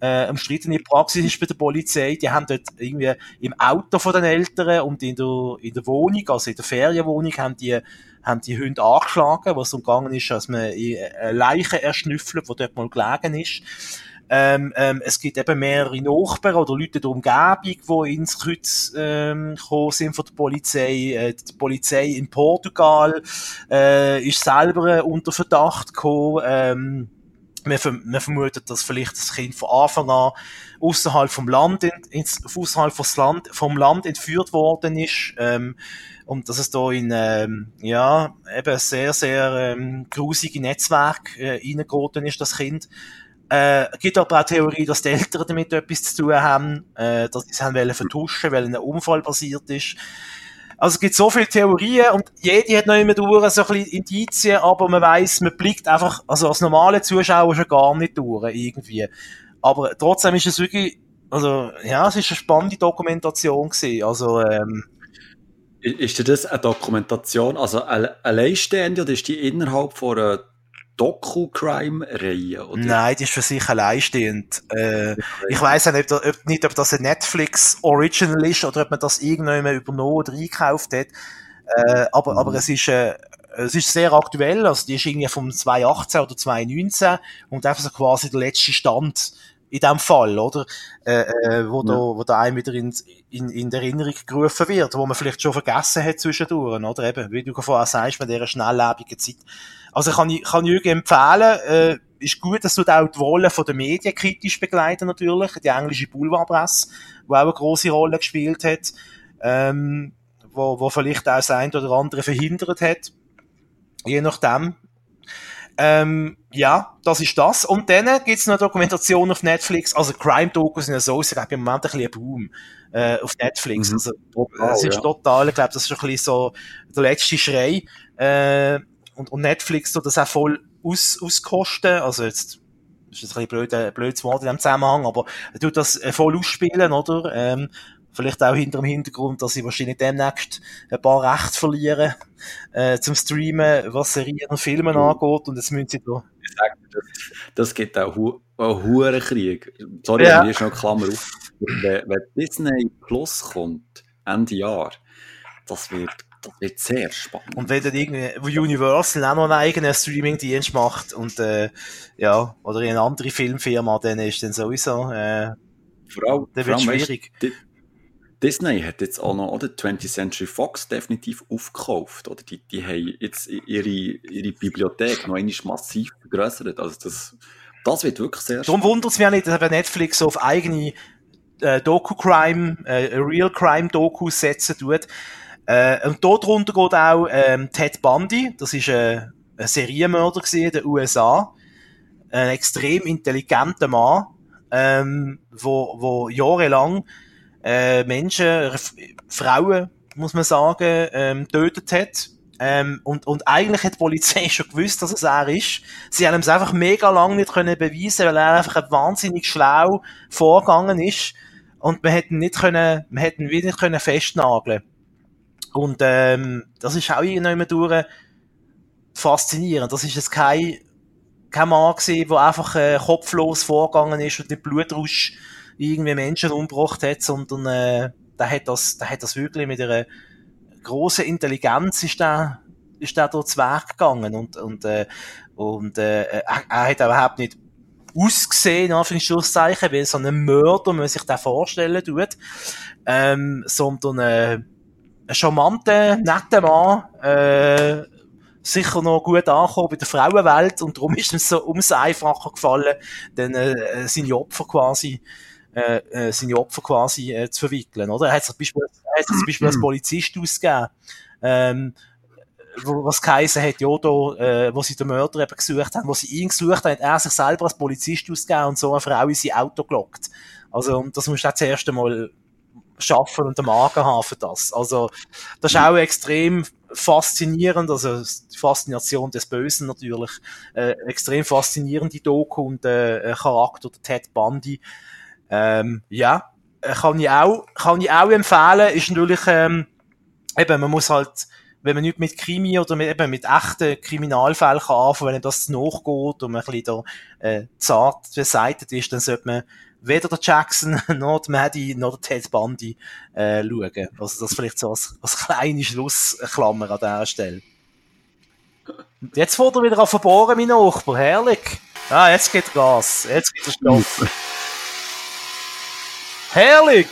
äh, umstrittene Praxis ist bei der Polizei. Die haben dort irgendwie im Auto von den Eltern und in der, in der Wohnung, also in der Ferienwohnung, haben die, haben die Hunde angeschlagen, was umgegangen ist, dass man eine Leiche erschnüffelt, die dort mal gelegen ist. Ähm, ähm, es gibt eben mehrere Nachbarn oder Leute der Umgebung, die ins Kreuz ähm, gekommen sind von der Polizei. Äh, die Polizei in Portugal äh, ist selber unter Verdacht gekommen. Ähm, man, vermutet, dass vielleicht das Kind von Anfang an außerhalb vom Land, ins, außerhalb vom Land, vom Land entführt worden ist. Ähm, und dass es da in ähm, ja eben sehr sehr ähm, grusige Netzwerk äh, ist das Kind äh, gibt aber auch Theorie, dass die Eltern damit etwas zu tun haben, äh, dass sie es haben wollen vertuschen, weil ein Unfall passiert ist. Also es gibt so viele Theorien und jede hat noch immer durch so ein bisschen Indizien, aber man weiß, man blickt einfach, also als normale Zuschauer schon gar nicht durch, irgendwie. Aber trotzdem ist es wirklich, also, ja, es ist eine spannende Dokumentation gewesen, also, ähm, Ist das eine Dokumentation, also eine alleinstehende oder ist die innerhalb von einer Doku-Crime-Reihe? Nein, die ist für sich alleinstehend. Äh, ich weiß auch nicht, ob, nicht, ob das ein Netflix-Original ist oder ob man das irgendjemand übernommen oder eingekauft hat. Äh, aber, mhm. aber es ist, äh, es ist sehr aktuell, also die ist irgendwie vom 2018 oder 2019 und einfach so quasi der letzte Stand in dem Fall, oder? Äh, äh, wo, ja. da, wo da einem wieder in, in, in der Erinnerung gerufen wird, wo man vielleicht schon vergessen hat zwischendurch, oder? Eben, wie du vorher sagst, mit dieser schnelllebigen Zeit. Also kann ich, kann ich empfehlen, äh, ist gut, dass du auch die Rolle von der Medien kritisch begleiten natürlich, die englische Boulevardpresse, die auch eine große Rolle gespielt hat, ähm, wo, wo vielleicht auch das eine oder andere verhindert hat, je nachdem. Ähm, ja, das ist das. Und dann gibt's noch Dokumentation auf Netflix, also Crime-Dokus sind ja so, ich glaube im Moment ein bisschen ein Boom äh, auf Netflix. Mhm. Also, total, es ist ja. total, ich glaube, das ist ein bisschen so der letzte Schrei. Äh, und, und Netflix tut das auch voll aus, auskosten. Also jetzt ist das ein bisschen blöd, blödes Wort in dem Zusammenhang, aber er tut das äh, voll ausspielen, oder? Ähm, vielleicht auch hinter dem Hintergrund, dass sie wahrscheinlich demnächst ein paar Rechte verlieren äh, zum Streamen, was Serien und Filme mhm. angeht und jetzt müssen sie da... Ich sag, das, das gibt auch hu einen hohen Krieg. Sorry, ja. hier ist noch Klammer auf. Wenn, wenn Disney Plus kommt, Ende Jahr, das wird das wird sehr spannend. Und wenn dann irgendwie Universal auch noch einen eigenen Streaming-Dienst macht und äh, ja, oder eine andere Filmfirma, dann ist dann sowieso äh, vor allem, dann wird schwierig. Weißt, Disney hat jetzt auch noch, oder? 20th Century Fox definitiv aufgekauft, oder? Die, die haben jetzt ihre, ihre Bibliothek noch einmal massiv vergrößert. Also das, das wird wirklich sehr Darum wundert es mich auch nicht, dass Netflix so auf eigene äh, Doku-Crime, äh, Real-Crime-Dokus setzen tut. Äh, und dort drunter geht auch ähm, Ted Bundy, das ist äh, ein Serienmörder in den USA. Ein extrem intelligenter Mann, ähm, wo, wo jahrelang äh, Menschen, Frauen, muss man sagen, ähm, tötet hat. Ähm, und, und eigentlich hat die Polizei schon gewusst, dass es er ist. Sie haben es einfach mega lang nicht können beweisen, weil er einfach wahnsinnig schlau vorgegangen ist. Und wir hätten nicht können, wir hätten wieder nicht können festnageln. Und, ähm, das ist auch irgendwann durch faszinierend. Das ist jetzt kein, kein Mann gewesen, der einfach äh, kopflos vorgegangen ist und den Blutrausch irgendwie Menschen umgebracht hat, sondern äh, der hat das, der hat das wirklich mit einer großen Intelligenz ist der, ist der dort zu Weg gegangen und, und, äh, und äh, er, er hat überhaupt nicht ausgesehen, Anführungszeichen, wie so ein Mörder, man sich das vorstellen tut, ähm, sondern äh, ein charmanter, netter Mann, äh, sicher noch gut angekommen bei der Frauenwelt und darum ist es so umso einfacher gefallen, dann äh, seine Opfer quasi äh, äh, seine Opfer quasi äh, zu verwickeln, oder? Er hat sich zum Beispiel, er hat sich zum Beispiel als mhm. Polizist ausgegeben, ähm, wo, was geheißen hat, ja, da, äh, wo sie den Mörder eben gesucht haben, wo sie ihn gesucht haben, hat er sich selber als Polizist ausgegeben und so eine Frau in sein Auto gelockt. Also, das musst du auch zuerst einmal schaffen und den Magen haben für das. Also, das ist auch extrem faszinierend, also die Faszination des Bösen natürlich, äh, extrem faszinierende Doku und äh, Charakter der Ted Bundy, ähm, ja, äh, kann ich auch, kann ich auch empfehlen, ist natürlich, ähm, eben, man muss halt, wenn man nicht mit Krimi oder mit, eben mit echten Kriminalfällen kann anfangen, wenn das nachgeht und man ein bisschen da, äh, zart beseitigt ist, dann sollte man weder der Jackson, noch der Maddie, noch der Ted Bundy, äh, schauen. Also das vielleicht so als, als kleine Schlussklammer an dieser Stelle. Und jetzt fährt er wieder auf verbohren, mein Nachbar. Herrlich. Ah, jetzt geht Gas. Jetzt geht der Stoff. Herrlich!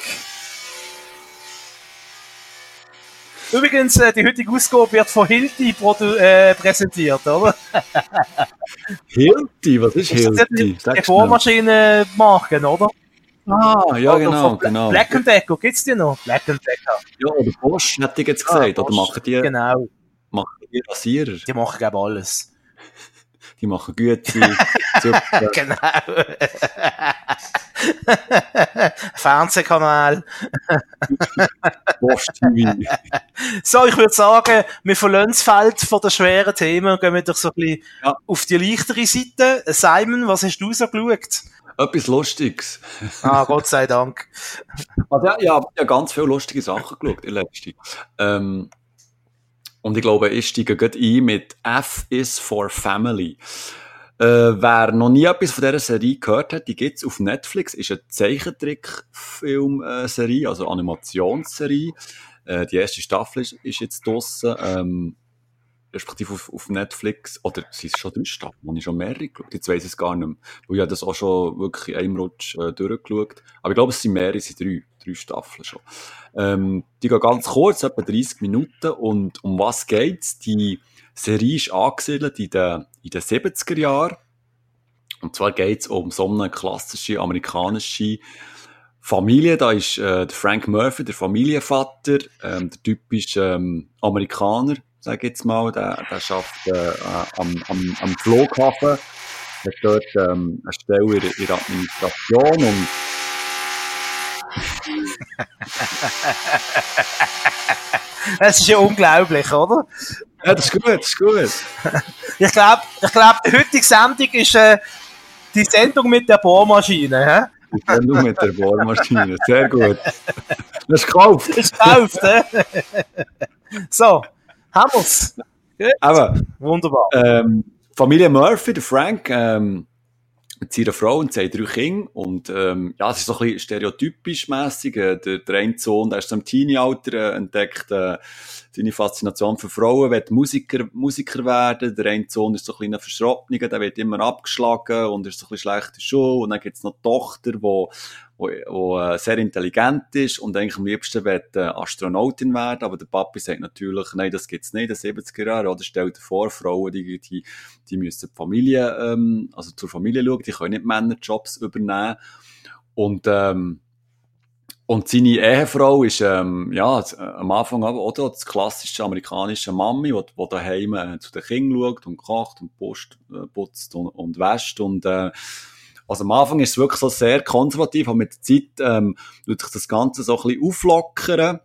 Übrigens, äh, die heutige Ausgabe wird von Hilti äh, präsentiert, oder? Hilti? Was ist Hilti? Die Bohrmaschine machen, oder? Ah, ja, oder genau, genau. Black Decker, gibt's die noch? Black Decker. Ja, oder Bosch, hätte ich jetzt ah, gesagt. Ah, oder machen die, genau. machen die Rasierer? Die machen, glaube alles. Die machen Güte, genau. Fernsehkanal. so, ich würde sagen, wir verlassen das Feld von den schweren Themen und gehen wir doch so ein bisschen ja. auf die leichtere Seite. Simon, was hast du so geschaut? Etwas Lustiges. ah, Gott sei Dank. Also, ja, ich habe ja ganz viele lustige Sachen geschaut in letzter ähm, Und ich glaube, ich steige gerade ein mit F is for Family. Äh, wer noch nie etwas von dieser Serie gehört hat, die gibt's auf Netflix, ist eine Zeichentrickfilmserie, also Animationsserie. Äh, die erste Staffel ist, ist jetzt draussen, ähm, respektive auf, auf Netflix, oder sind es schon drei Staffeln, ich schon mehrere geschaut, jetzt weiss ich es gar nicht mehr, weil ich das auch schon wirklich in einem Rutsch äh, durchgeschaut, aber ich glaube, es sind mehrere, es sind drei, drei Staffeln schon. Ähm, die gehen ganz kurz, etwa 30 Minuten, und um was geht's? Die Serie ist angesiedelt in den, in den 70er Jahren. Und zwar geht es um so eine klassische amerikanische Familie. Da ist äh, der Frank Murphy, der Familienvater, ähm, der typische ähm, Amerikaner, sage ich jetzt mal. Der, der arbeitet äh, am, am, am Flughafen. Er hat dort ähm, eine Stelle in der Administration und Es ist ja unglaublich, oder? Ja, das ist gut, das ist gut. ich glaube, ich glaub, die heutige Sendung ist äh, die Sendung mit der Bohrmaschine. Hä? Die Sendung mit der Bohrmaschine, sehr gut. Das ist gekauft. Das ist gekauft, hä? So, haben wir's. Aber, Wunderbar. Ähm, Familie Murphy, der Frank, ähm, mit seiner Frau und seinen drei Kindern. Und ähm, ja, es ist so ein bisschen stereotypisch mässig. Äh, der, der eine Sohn, der ist so im Teenie-Alter, äh, entdeckt äh, seine Faszination für Frauen, will Musiker, Musiker werden. Der eine Sohn ist so ein kleiner Verschrottener, der wird immer abgeschlagen und ist so ein bisschen schlechte Schule. Und dann gibt's noch die Tochter, die wo, wo äh, sehr intelligent ist und eigentlich am liebsten will äh, Astronautin werden, aber der Papi sagt natürlich, nein, das gibt's nicht, in den 70er Jahren, oder? Stellt dir vor, Frauen, die, die, die müssen die Familie, ähm, also zur Familie schauen, die können nicht Männerjobs übernehmen. Und ähm, und seine Ehefrau ist, ähm, ja, am Anfang aber, oder, das klassische amerikanische Mami, die, die daheim äh, zu den Kindern schaut und kocht und putzt, äh, putzt und, und wäscht und, äh, also am Anfang ist es wirklich so sehr konservativ, aber mit der Zeit, ähm, tut sich das Ganze so ein bisschen auflockern.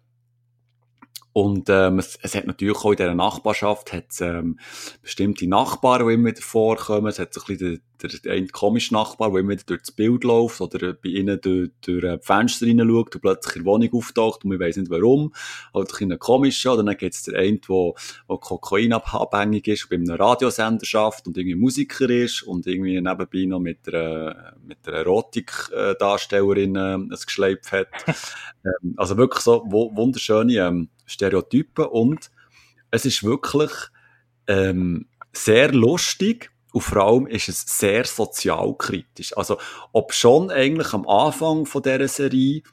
Und ähm, es, es hat natürlich auch in dieser Nachbarschaft hat's, ähm, bestimmte Nachbarn, die immer wieder vorkommen. Es hat so ein bisschen der, der eine komische Nachbar, der immer wieder durch das Bild läuft oder bei ihnen durch, durch die Fenster hineinschaut und plötzlich in der Wohnung auftaucht und man weiss nicht warum. Oder ein bisschen komisch. Oder dann gibt es der eine, der, der kokainabhängig ist, bei einem Radiosender schafft und irgendwie Musiker ist und irgendwie nebenbei noch mit einer, mit einer Erotikdarstellerin äh, ein Geschleip hat. ähm, also wirklich so wunderschöne ähm, Stereotypen und es ist wirklich ähm, sehr lustig und vor allem ist es sehr sozialkritisch. Also, ob schon eigentlich am Anfang von dieser Serie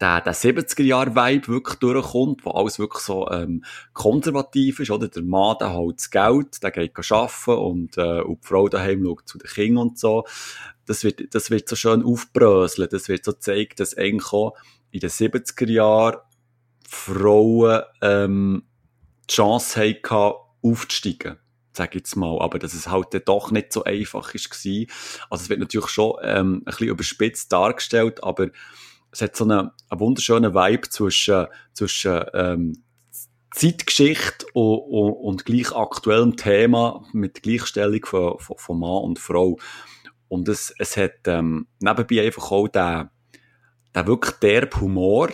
der, der 70er-Jahr-Vibe wirklich durchkommt, wo alles wirklich so ähm, konservativ ist, oder? Der Mann, der holt das Geld, der geht arbeiten und, äh, und die Frau daheim schaut zu den Kindern und so. Das wird, das wird so schön aufbröseln. Das wird so zeigen, dass eigentlich auch in den 70er Jahren Frauen ähm, die Chance hatten, aufzusteigen sage ich jetzt mal, aber dass es halt dann doch nicht so einfach ist war. Also es wird natürlich schon ähm, ein bisschen überspitzt dargestellt, aber es hat so einen, einen wunderschönen Vibe zwischen, zwischen ähm, Zeitgeschichte und, und, und gleich aktuellem Thema mit Gleichstellung von, von, von Mann und Frau. Und es, es hat ähm, nebenbei einfach auch den, den wirklich derb Humor,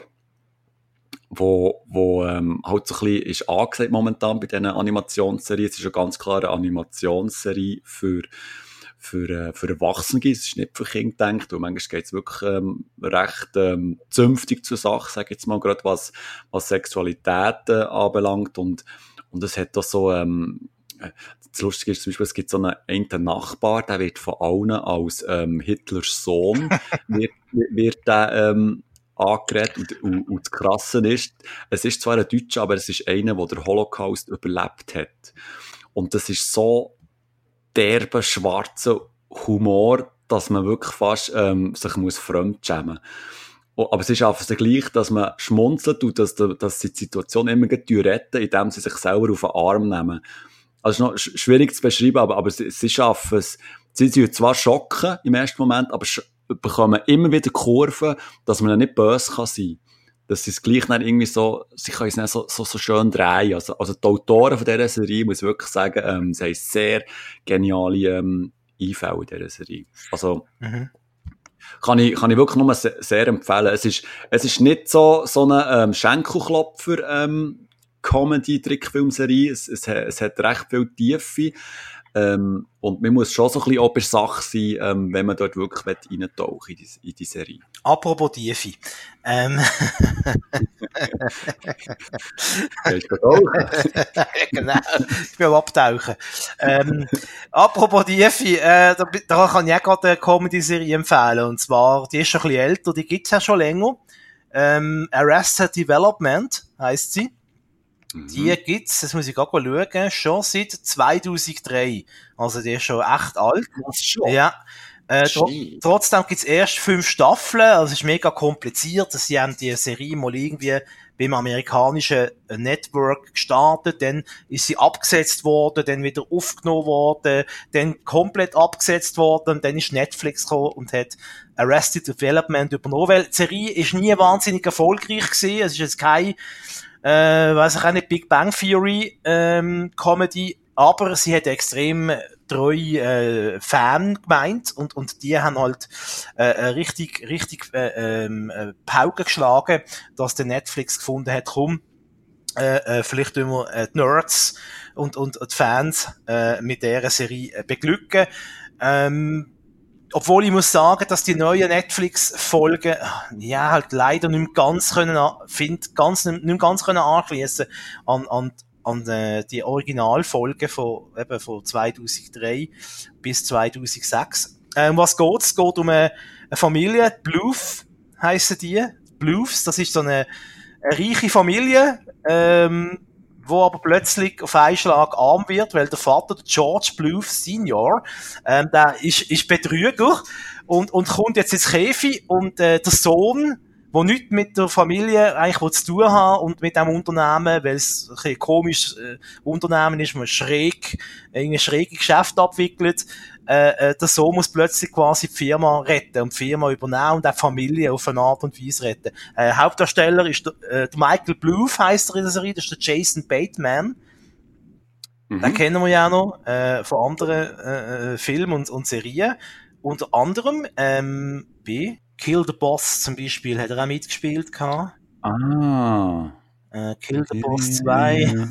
wo, wo ähm, halt so ein bisschen ist angesagt momentan bei diesen Animationsserien. Es ist eine ganz klare Animationsserie für, für, äh, für Erwachsene. Es ist nicht für Kinder gedacht, und manchmal geht es wirklich ähm, recht ähm, zünftig zur Sache, sage ich jetzt mal, gerade was, was Sexualität äh, anbelangt. Und, und es hat da so... Ähm, äh, das Lustige ist zum Beispiel, es gibt so einen, einen Nachbar, der wird von allen als ähm, Hitlers Sohn wird, wird der, ähm, angeredet. Und, und, und das Krasse ist, es ist zwar ein Deutscher, aber es ist einer, der den Holocaust überlebt hat. Und das ist so derbe, schwarzer Humor, dass man wirklich fast ähm, sich muss fremdschämen muss. Aber es ist einfach so gleich, dass man schmunzelt und dass, dass sie die Situation immer retten, indem sie sich selber auf den Arm nehmen. Also noch schwierig zu beschreiben, aber, aber sie, sie schaffen es. Sie sind zwar schocken im ersten Moment, aber bekommen immer wieder Kurven, dass man nicht böse kann sein kann. Dass sie es gleich dann irgendwie so, sie können es nicht so, so, so schön drehen. Also, also die Autoren von dieser Serie, muss ich wirklich sagen, ähm, sie haben sehr geniale ähm, Einfälle in dieser Serie. Also, mhm. kann ich, kann ich wirklich nur sehr, sehr empfehlen. Es ist, es ist nicht so, so eine ähm, Schenkelklopfer, ähm, Comedy-Trickfilmserie. Es, es, es hat recht viel Tiefe. Ähm, und man muss schon so ein bisschen ober Sache sein, ähm, wenn man dort wirklich reintauchen in in die Serie. Apropos Tiefe. Ähm. Willst du tauchen? genau, ich will abtauchen. Ähm, apropos Tiefe, äh, da, da kann ich auch gerade eine Comedy-Serie empfehlen. Und zwar, die ist schon ein bisschen älter, die gibt's ja schon länger. Ähm, Arrested Development heisst sie. Mhm. Die gibt's, das muss ich gerade mal schauen, schon seit 2003. Also die ist schon echt alt. Das schon? Ja. Äh, tro trotzdem gibt's erst fünf Staffeln, also es ist mega kompliziert. Sie haben die Serie mal irgendwie beim amerikanischen Network gestartet, dann ist sie abgesetzt worden, dann wieder aufgenommen worden, dann komplett abgesetzt worden, und dann ist Netflix gekommen und hat Arrested Development übernommen, weil die Serie ist nie wahnsinnig erfolgreich gewesen, es ist jetzt kein äh, weiß ich auch nicht, Big Bang Theory ähm, Comedy, aber sie hat extrem treu äh, Fan gemeint und und die haben halt äh, äh richtig richtig äh, ähm, äh, Pauke geschlagen, dass der Netflix gefunden hat, komm, äh, äh, vielleicht immer äh, die Nerds und und die Fans äh, mit dieser Serie äh, beglücken. Ähm, obwohl ich muss sagen, dass die neuen Netflix-Folgen, ja, halt leider nicht mehr ganz können, find, ganz, nicht ganz können anschliessen an, an, an äh, die Originalfolgen von, eben von 2003 bis 2006. Ähm, was geht's? Es geht um eine, eine Familie, Bluth heissen die. Bluths, das ist so eine, eine reiche Familie, ähm, wo aber plötzlich auf einen Schlag arm wird, weil der Vater, der George Bluth Senior, ähm, der ist, ist Betrüger und, und kommt jetzt ins Käfi und äh, der Sohn wo nichts mit der Familie eigentlich zu tun haben und mit dem Unternehmen, weil es ein bisschen komisches äh, Unternehmen ist, man schräg, irgendwie schräge Geschäft abwickelt. Äh, äh, der Sohn muss plötzlich quasi die Firma retten und die Firma übernehmen und auch die Familie auf eine Art und Weise retten. Äh, Hauptdarsteller ist der, äh, der Michael Bluth, heißt er in der Serie, das ist der Jason Bateman. Mhm. Den kennen wir ja noch äh, von anderen äh, äh Filmen und, und Serien. Unter anderem ähm, bei Kill the Boss zum Beispiel hat er auch mitgespielt. Gehabt. Ah. Äh, Kill the Boss 2.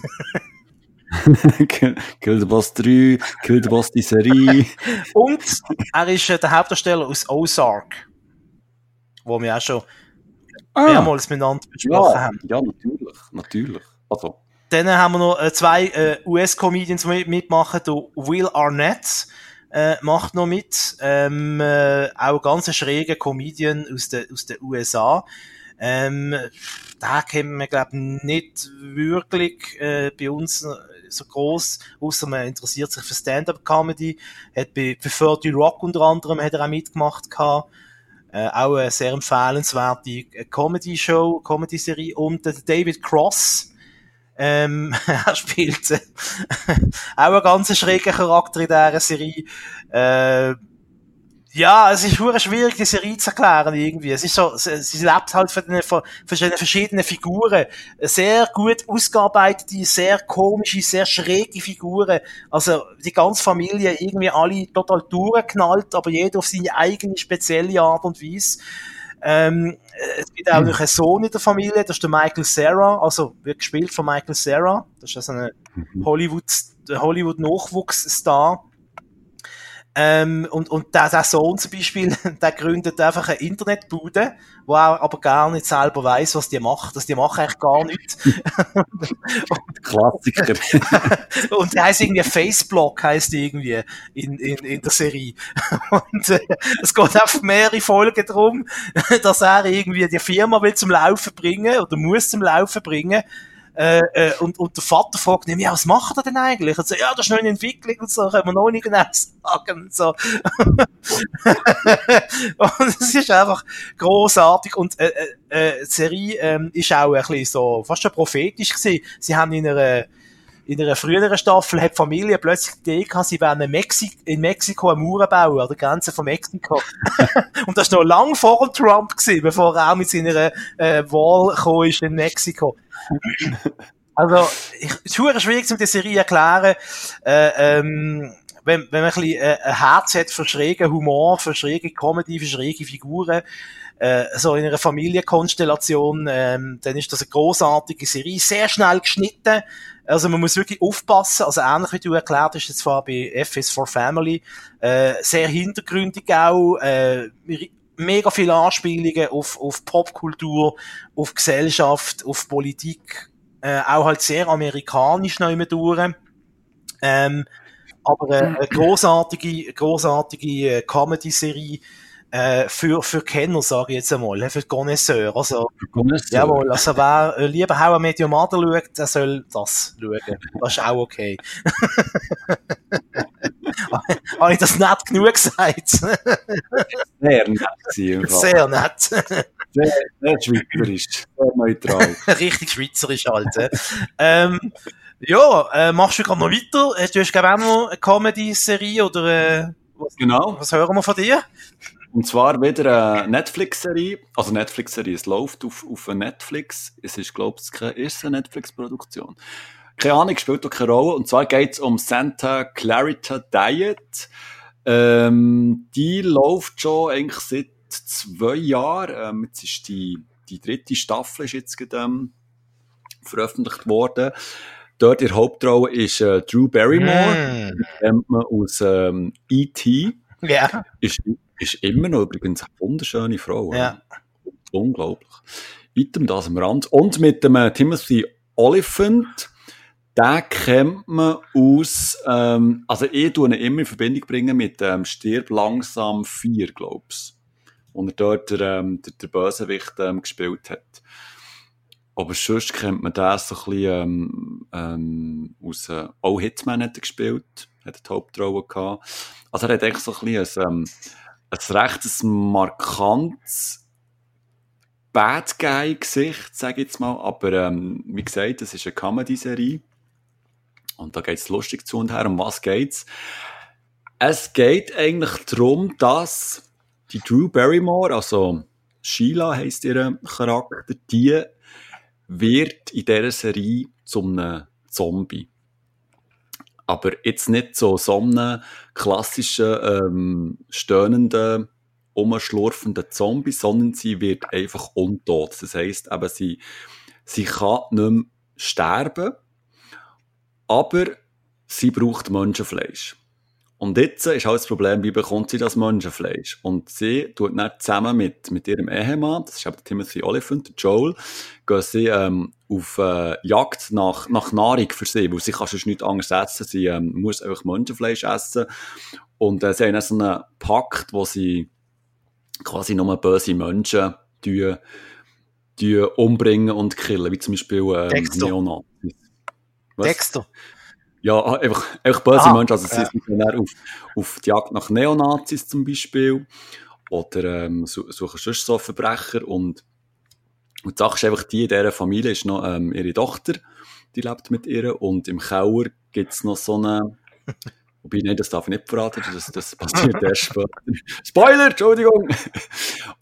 Kill, Kill the Boss 3, Kill the Boss die Serie. Und er ist äh, der Hauptdarsteller aus Ozark. Wo wir auch schon ah. mehrmals miteinander besprochen ja, haben. Ja, natürlich. Natürlich. Also. Dann haben wir noch äh, zwei US-Comedians mitmachen. Der Will Arnett äh, macht noch mit. Ähm, äh, auch ganz ein schräger Comedian aus den aus den USA. Ähm, da kennen wir, glaube ich, nicht wirklich äh, bei uns so groß, außer man interessiert sich für Stand-up-Comedy. Hat bei, bei 30 Rock unter anderem hat er auch mitgemacht gehabt. Äh, auch eine sehr empfehlenswerte äh, Comedy-Show, Comedy-Serie. Und David Cross, ähm, er spielt äh, auch einen ganz schrägen Charakter in dieser Serie. Äh, ja, es ist schwierig, die Serie zu erklären irgendwie. Es ist so, sie lebt halt von den, von verschiedenen Figuren. Sehr gut ausgearbeitete, sehr komische, sehr schräge Figuren. Also, die ganze Familie irgendwie alle total durchgeknallt, aber jeder auf seine eigene spezielle Art und Weise. Ähm, es gibt auch noch einen Sohn in der Familie, das ist der Michael Sarah, also wird gespielt von Michael Sarah. Das ist also ein mhm. Hollywood, Hollywood-Nachwuchsstar. Ähm, und, und der, der Sohn zum Beispiel, der gründet einfach eine Internetbude, wo er aber gar nicht selber weiß, was die macht. Das die machen eigentlich gar nichts. Klassiker. und der heißt irgendwie Faceblog, heißt irgendwie in, in, in der Serie. Und äh, es geht auf mehrere Folgen darum, dass er irgendwie die Firma will zum Laufen bringen oder muss zum Laufen bringen äh, äh, und, und der Vater fragt ihn, ja, was macht er denn eigentlich? Und so, ja, das ist noch in Entwicklung und so, können wir noch nicht genau sagen und so. und es ist einfach großartig und äh, äh, äh, die Serie ähm, ist auch ein bisschen so, fast schon prophetisch gewesen. Sie haben in einer in einer früheren Staffel hat die Familie plötzlich die Idee gehabt, sie werden in, Mexi in Mexiko eine Mauer bauen, an der Grenze von Mexiko. und das war noch lang vor Trump gewesen, bevor er auch mit seiner äh, Wahl gekommen ist in Mexiko. Also, ich, es ist schwierig, um die Serie erklären. Äh, ähm, wenn, wenn man ein bisschen äh, ein Herz hat für schrägen Humor, für schräge Comedy, für schräge Figuren, äh, so in einer Familienkonstellation, ähm, dann ist das eine großartige Serie, sehr schnell geschnitten. Also man muss wirklich aufpassen, also ähnlich wie du erklärt hast, jetzt zwar bei FS for Family, äh, sehr hintergründig auch, äh, mega viele Anspielungen auf, auf Popkultur, auf Gesellschaft, auf Politik, äh, auch halt sehr amerikanisch noch immer durch. Ähm, aber äh, eine großartige, großartige äh, Comedy-Serie, äh, für, für Kenner, sage ich jetzt einmal, für Connoisseur. Also, Connoisseur. Jawohl, also wer äh, lieber I Met Your Mother schaut, der soll das schauen. Das ist auch okay. Habe ich das nett genug gesagt? Sehr nett Sehr nett. Sehr, sehr schweizerisch, sehr neutral. Richtig schweizerisch halt. ähm, ja, äh, machst du gerade noch weiter? Du hast, glaube auch noch eine Comedy-Serie oder äh, was, genau. was hören wir von dir? Und zwar wieder eine Netflix-Serie. Also Netflix-Serie, es läuft auf, auf Netflix. Es ist, glaube ich, keine erste Netflix-Produktion. Keine Ahnung, spielt doch keine Rolle. Und zwar geht es um Santa Clarita Diet. Ähm, die läuft schon eigentlich seit zwei Jahren. Ähm, jetzt ist die, die dritte Staffel ist jetzt ähm, veröffentlicht worden. Dort in der Hauptrolle ist äh, Drew Barrymore, mm. kennt man aus ähm, E.T. Ja. Ist ist immer noch übrigens eine wunderschöne Frau. Ja. Unglaublich. Item das am Rand. Und mit dem äh, Timothy Oliphant, den kennt man aus, ähm, also ich tue ihn immer in Verbindung bringen mit ähm, Stirb langsam 4, glaub's. Und er dort der, ähm, der, der Bösewicht ähm, gespielt hat. Aber sonst kennt man den so ein bisschen ähm, ähm, aus, äh, auch Hitman hat er gespielt, hat die Hauptrolle gehabt. Also er hat echt so ein bisschen ein, ähm, ein recht markantes Bad Guy-Gesicht, sage ich jetzt mal. Aber ähm, wie gesagt, das ist eine Comedy-Serie. Und da geht's lustig zu und her. Um was geht's? Es geht eigentlich darum, dass die Drew Barrymore, also Sheila heisst ihr Charakter, die wird in dieser Serie zum einem Zombie. Aber jetzt nicht so so einem klassischen, ähm, stöhnenden, umschlurfenden Zombie, sondern sie wird einfach untot. Das heisst eben, sie, sie kann nicht mehr sterben, aber sie braucht Menschenfleisch. Und jetzt ist halt das Problem, wie bekommt sie das Menschenfleisch? Und sie tut dann zusammen mit, mit ihrem Ehemann, das ist eben Timothy Oliphant, Joel, gehen sie ähm, auf äh, Jagd nach, nach Nahrung für sie, weil sie kann sonst nichts anderes essen, sie ähm, muss einfach Menschenfleisch essen. Und äh, sie haben dann so einen Pakt, wo sie quasi nur böse Menschen die, die umbringen und killen, wie zum Beispiel ähm, Dexter. Neonazis. Was? Dexter. Ja, einfach, einfach böse Ah, Menschen. Also, sie ja. sind dann auf, auf die Jagd nach Neonazis zum Beispiel. Oder ähm, su- suchen sonst so Verbrecher. Und, und die Sache ist einfach die, in dieser Familie ist noch ähm, ihre Tochter, die lebt mit ihr. Und im Keller gibt's noch so eine. Wobei, nein, das darf ich nicht verraten, das, das passiert erst später. Spoiler, Entschuldigung!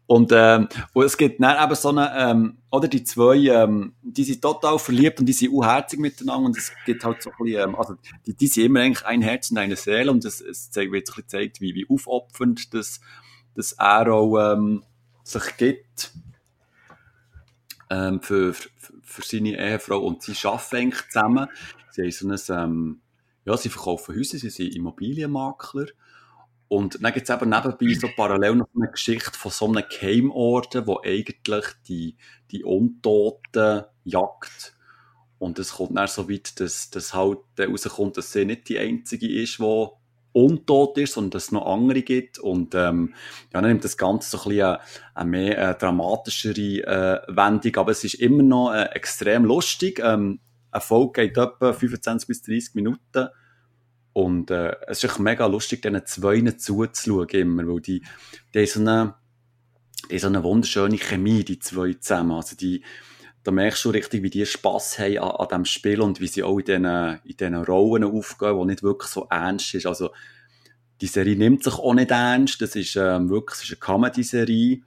Und, ähm, und es gibt dann eben so eine, ähm, oder die zwei, ähm, die sind total verliebt und die sind unherzig miteinander und es gibt halt so ein bisschen, ähm, also die, die sind immer eigentlich ein Herz und eine Seele und es, es zeigt, wird bisschen gezeigt, wie, wie aufopfernd das, das er auch ähm, sich gibt ähm, für, für, für seine Ehefrau und sie arbeiten eigentlich zusammen. Sie haben so ein, ähm, ja, sie verkaufen Häuser, sie sind Immobilienmakler. Und dann gibt es eben nebenbei so parallel noch eine Geschichte von so einem Geheimorden, wo eigentlich die, die Untoten jagt. Und es kommt dann so weit, dass, dass halt dann rauskommt, dass sie nicht die einzige ist, die untot ist, sondern dass es noch andere gibt. Und ähm, ja, dann nimmt das Ganze so ein bisschen eine, eine mehr äh, dramatischere äh, Wendung, aber es ist immer noch äh, extrem lustig. Ähm, eine Folge geht etwa 25 bis 30 Minuten. Und äh, es ist mega lustig, diesen Zweien zuzuschauen immer, weil die, die so eine, die so eine wunderschöne Chemie, die zwei zusammen. Also die, da merkst du richtig, wie die Spass haben an, an diesem Spiel und wie sie auch in diesen, in diesen Rollen aufgehen, die nicht wirklich so ernst ist. Also, die Serie nimmt sich auch nicht ernst. Das ist ähm, wirklich es ist eine Comedy-Serie.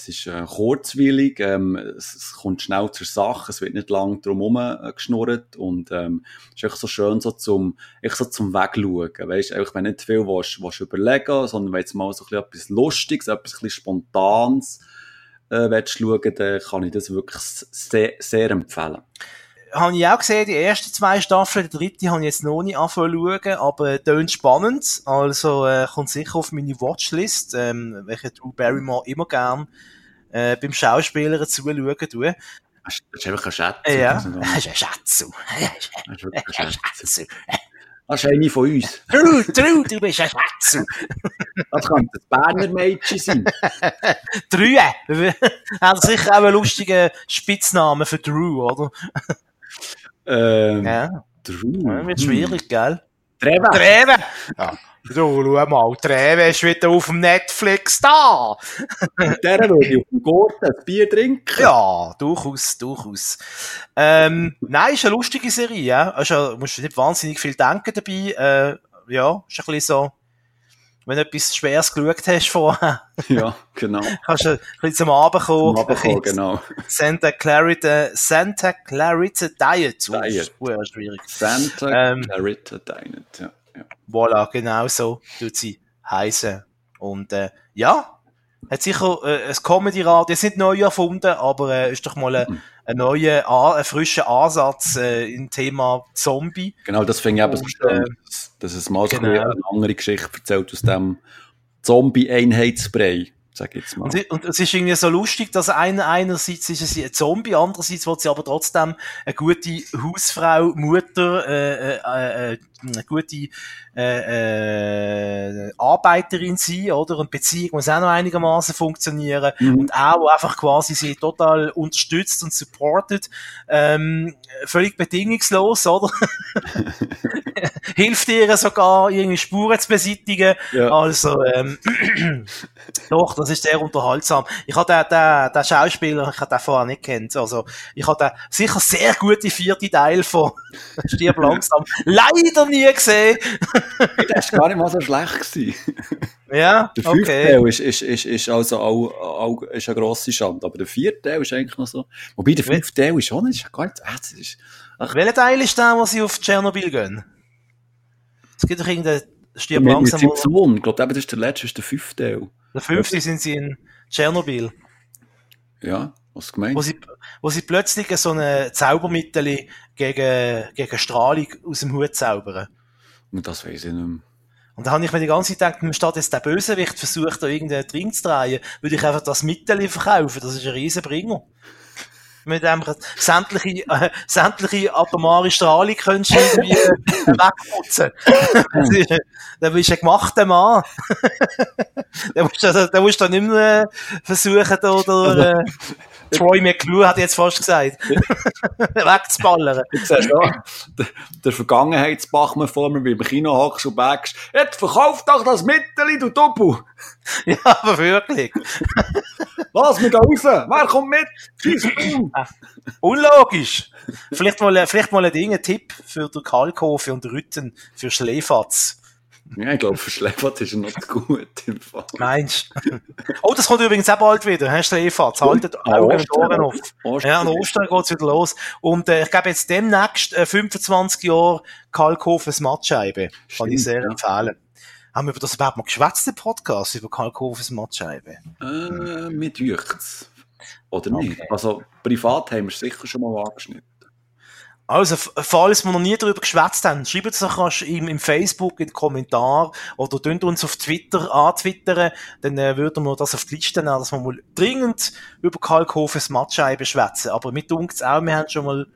Es ist äh, kurzwillig, ähm, es, es kommt schnell zur Sache, es wird nicht lang drum herum äh, geschnurrt und ähm, es ist echt so schön so zum, echt so zum Wegschauen. Weißt, einfach, wenn nicht viel willst, willst überlegen, sondern wenn jetzt mal so etwas Lustiges, etwas Spontanes äh, willst schauen, dann kann ich das wirklich sehr, sehr empfehlen. Habe ich auch gesehen, die ersten zwei Staffeln, die dritte habe ich jetzt noch nicht angefangen zu schauen, aber äh, tönt spannend, also äh, kommt sicher auf meine Watchlist, ähm, welche Drew Barrymore immer gern äh, beim Schauspielern zuschauen tue. Das ist- einfach ein Schätz. Ja, Also, das ist ein Schatzu. Das ist ein. Das eine von uns. Drew, Drew, du bist ein Schatzu. Das könnte das Berner Mädchen sein. Drüe. Hat sicher auch einen lustigen Spitznamen für Drew, oder? Ähm, Ja, Drew. ja wird schwierig, gell? Treven. Treven! Ja. So, schau mal, Treven ist wieder auf dem Netflix da! Mit der würde ich auf dem Gurten ein Bier trinken. Ja, durchaus, durchaus. Ähm, nein, ist eine lustige Serie, ja. Also, musst du nicht wahnsinnig viel denken dabei. Äh, ja, ist ein bisschen so, wenn du etwas Schweres geschaut hast vorher, Ja, genau. kannst du ein bisschen zum Abend kommen. Zum Abendkommen, ein bisschen genau. Santa Clarita, Santa Clarita Diet. Oh, Diet. ist sehr schwierig. Santa Ähm. Clarita Dinet. Ja, ja. Voilà, genau so tut sie heißen. Und äh, ja, hat sicher äh, ein Comedy-Rad, jetzt nicht neu erfunden, aber äh, ist doch mal ein, ein neuer, A- ein frischer Ansatz äh, im Thema Zombie. Genau, das finde ich eben so schön, äh, dass- dass es mal genau. eine andere Geschichte erzählt aus dem Zombie-Einheitsbrei, sag jetzt mal. Und, und es ist irgendwie so lustig, dass einer, einerseits ist sie ein Zombie, andererseits wird sie aber trotzdem eine gute Hausfrau, Mutter, äh, äh, äh, eine gute äh, äh, Arbeiterin sein, oder? Und Beziehung muss auch noch einigermaßen funktionieren. Mhm. Und auch, einfach quasi sie total unterstützt und supportet, ähm, völlig bedingungslos, oder? hilft ihr sogar, irgendwie Spuren zu beseitigen. Ja. Also, ähm, doch, das ist sehr unterhaltsam. Ich habe den, den, den Schauspieler, ich habe den vorher nicht kennt. Also, ich habe den sicher sehr gute vierte Teil von Stirb langsam leider nie gesehen. Das war gar nicht mal so schlecht. Gewesen. Ja, Der fünfte okay. Teil ist, ist, ist, ist also auch, auch ist eine grosse Schande. Aber der vierte Teil ist eigentlich noch so. Wobei der fünfte Teil ist schon nicht, ist gar nicht, das ist, Welcher Teil ist der, wo sie auf Tschernobyl gehen? Es gibt doch irgendeinen Stirb mit, mit langsam. seinem wo- Sohn. Ich glaube, das ist der letzte, ist der fünfte Teil. Der fünfte sind sie in Tschernobyl. Ja, was gemeint? wo sie, wo sie plötzlich so ein Zaubermittel gegen, gegen Strahlung aus dem Hut zaubern. Und das weiß ich nicht mehr. Und da habe ich mir die ganze Zeit gedacht, statt jetzt der Bösewicht versucht, da irgendeinen Trink zu drehen, würde ich einfach das Mittel verkaufen. Das ist ein riesen Bringer. Mit dem sämtliche, äh, sämtliche atomare Strahlung könntest du irgendwie wegputzen. Dann bist du ein gemachter Mann. dann musst du, dann musst du nicht mehr versuchen, da, da, äh, Troy McClure hat jetzt fast gesagt, wegzuballern. Ich sehe schon, der, der Vergangenheitsbachmann vor mir, wie im Kino hockst und bagst, jetzt verkauf doch das Mittel, du Doppel! Ja, aber wirklich. Lass mich raus! Wer kommt mit? Scheiss du! Unlogisch. Vielleicht mal, vielleicht mal ein Ding, ein Tipp für den Kalkofe und Rütten für Schläfatz. Ja, ich glaube, für Schläfert ist er noch gut im Fall. Meinst du? Oh, das kommt übrigens auch bald wieder, hä, Schläfatz. Haltet An Augen und. Ohren auf. Ostern. Ja, an Ostern geht's wieder los. Und äh, ich glaube jetzt demnächst äh, 25 Jahre Kalkhofens Mattscheibe. Kann ich sehr ja. empfehlen. Haben wir über das überhaupt mal geschwätzt, im Podcast, über Kalkhofens Mattscheibe? Äh, mit Jüchts. Oder Okay. nicht? Also, privat haben wir es sicher schon mal angeschnitten. Also, falls wir noch nie darüber geschwätzt haben, schreibt es doch im, im Facebook in den Kommentar oder tönt uns auf Twitter antwittern, dann äh, würden wir das auf die Liste nehmen, dass wir mal dringend über Kalkhofens Mattscheibe schwätzen. Aber mit uns auch, wir haben schon mal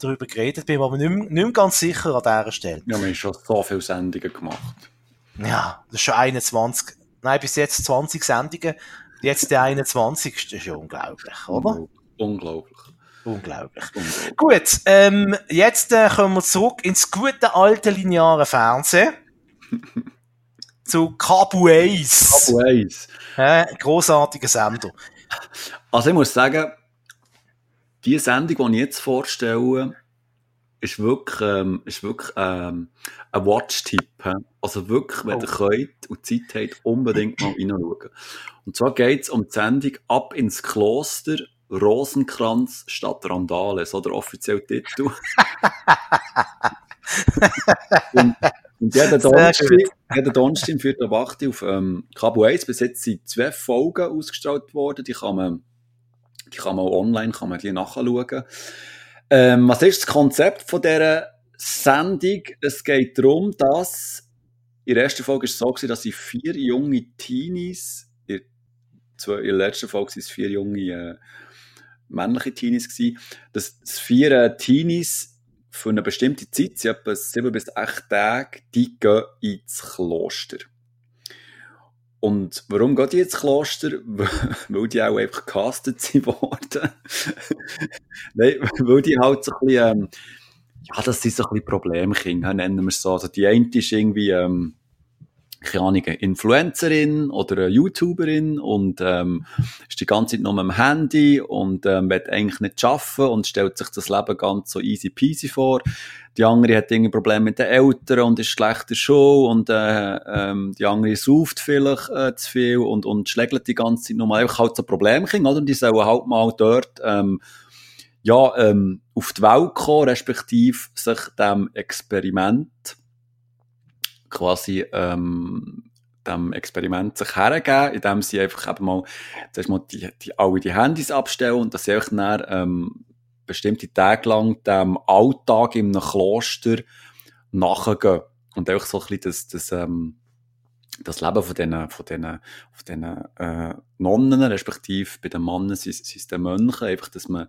darüber geredet, bin mir aber nicht, mehr- nicht mehr ganz sicher an dieser Stelle. Ja, wir haben schon so viele Sendungen gemacht. Ja, das ist schon 21, nein, bis jetzt 20 Sendungen, jetzt der 21. Das ist ja unglaublich, oder? Unglaublich. Unglaublich. Unglaublich. Gut, ähm, jetzt äh, kommen wir zurück ins gute alte lineare Fernsehen. zu Cabuays. Eins. Äh, großartiger Sender. Also ich muss sagen, die Sendung, die ich jetzt vorstelle, ist wirklich, ähm, ist wirklich ähm, ein Watch-Tipp. Also wirklich, wenn Oh. ihr könnt und Zeit habt, unbedingt mal reinschauen. Und zwar geht es um die Sendung «Ab ins Kloster Rosenkranz statt Randale», so der offizielle Titel. und, und jeden Donnerstag, 4. ab 8 Uhr auf ähm, Cabo 1, bis jetzt sind zwei Folgen ausgestrahlt worden, die kann man, die kann man auch online, kann man die nachschauen. Ähm, was ist das Konzept von dieser Sendung? Es geht darum, dass in der ersten Folge ist es so gewesen, dass sie vier junge Teenies, in, zwei, in der letzten Folge waren es vier junge äh, männliche Teenies gewesen, dass dass vier Teenies für eine bestimmte Zeit, sie etwa sieben bis acht Tage, die gehen ins Kloster. Und warum geht die ins Kloster? weil die auch einfach gecastet sind worden. Nein, weil die halt so ein bisschen, ähm, ja, das sind so ein bisschen Problemkinder, nennen wir es so. Also die eine ist irgendwie, ähm, keine Ahnung, Influencerin oder eine YouTuberin und ähm, ist die ganze Zeit nur am Handy und ähm, will eigentlich nicht arbeiten und stellt sich das Leben ganz so easy peasy vor. Die andere hat irgendwie Probleme mit den Eltern und ist schlecht in der Schule und äh, ähm, die andere sauft vielleicht äh, zu viel und, und schlägt die ganze Zeit nur mal einfach halt so Problemkinder, oder? Und die sollen halt mal dort ähm, ja, ähm, auf die Welt kommen, respektive sich dem Experiment quasi ähm, dem Experiment sich hergeben, indem sie einfach eben mal, zuerst mal die, die, alle die Handys abstellen und dass sie einfach dann, ähm, bestimmte Tage lang dem Alltag in einem Kloster nachgehen. Und einfach so ein bisschen das, das, ähm, das Leben von diesen, von diesen, von diesen äh, Nonnen, respektive bei den Mannen sind, sind es die Mönche, einfach, dass man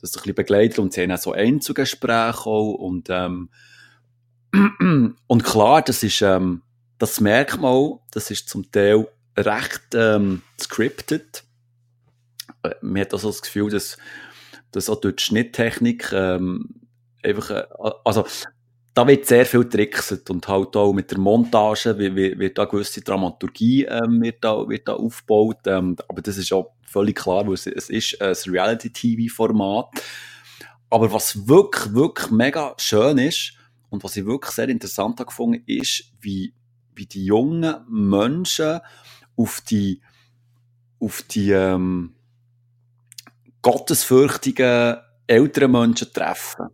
das so ein bisschen begleitet und sie haben auch so Einzelgespräche auch und ähm, und klar, das ist, ähm, das auch, das ist zum Teil recht ähm, scripted. Äh, Man hat also das Gefühl, dass, dass auch durch die Schnitttechnik ähm, einfach, äh, also da wird sehr viel trickset und halt auch mit der Montage wird, wird da gewisse Dramaturgie ähm, wird da, wird da aufgebaut. Ähm, aber das ist auch völlig klar, weil es, es ist ein Reality-TV-Format. Aber was wirklich, wirklich mega schön ist und was ich wirklich sehr interessant habe gefunden, ist, wie, wie die jungen Menschen auf die, auf die ähm, gottesfürchtigen älteren Menschen treffen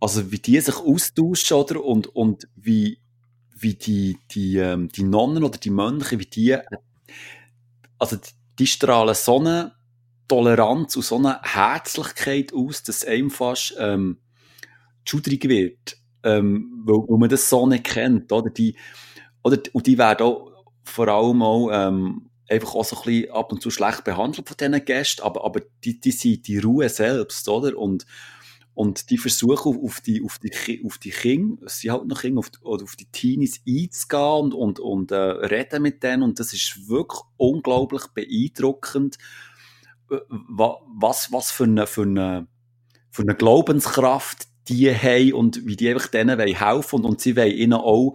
also wie die sich austauschen, oder? Und, und wie, wie die, die, ähm, die Nonnen oder die Mönche, wie die, also die, die strahlen so eine Toleranz und so eine Herzlichkeit aus, dass einem fast, ähm, schudrig wird, ähm, weil, weil man das so nicht kennt, oder? Die, oder, und die werden auch vor allem auch, ähm, einfach auch so ein bisschen ab und zu schlecht behandelt von diesen Gästen, aber, aber die, die sind die Ruhe selbst, oder? Und, und die versuchen auf die, auf die, auf die Kinder, sie halt noch Kinder, auf, oder auf die Teenies einzugehen und, und, und äh, reden mit denen. Und das ist wirklich unglaublich beeindruckend, äh, was, was für eine, für eine, für eine Glaubenskraft die haben und wie die einfach denen wollen. Und, und sie wollen ihnen auch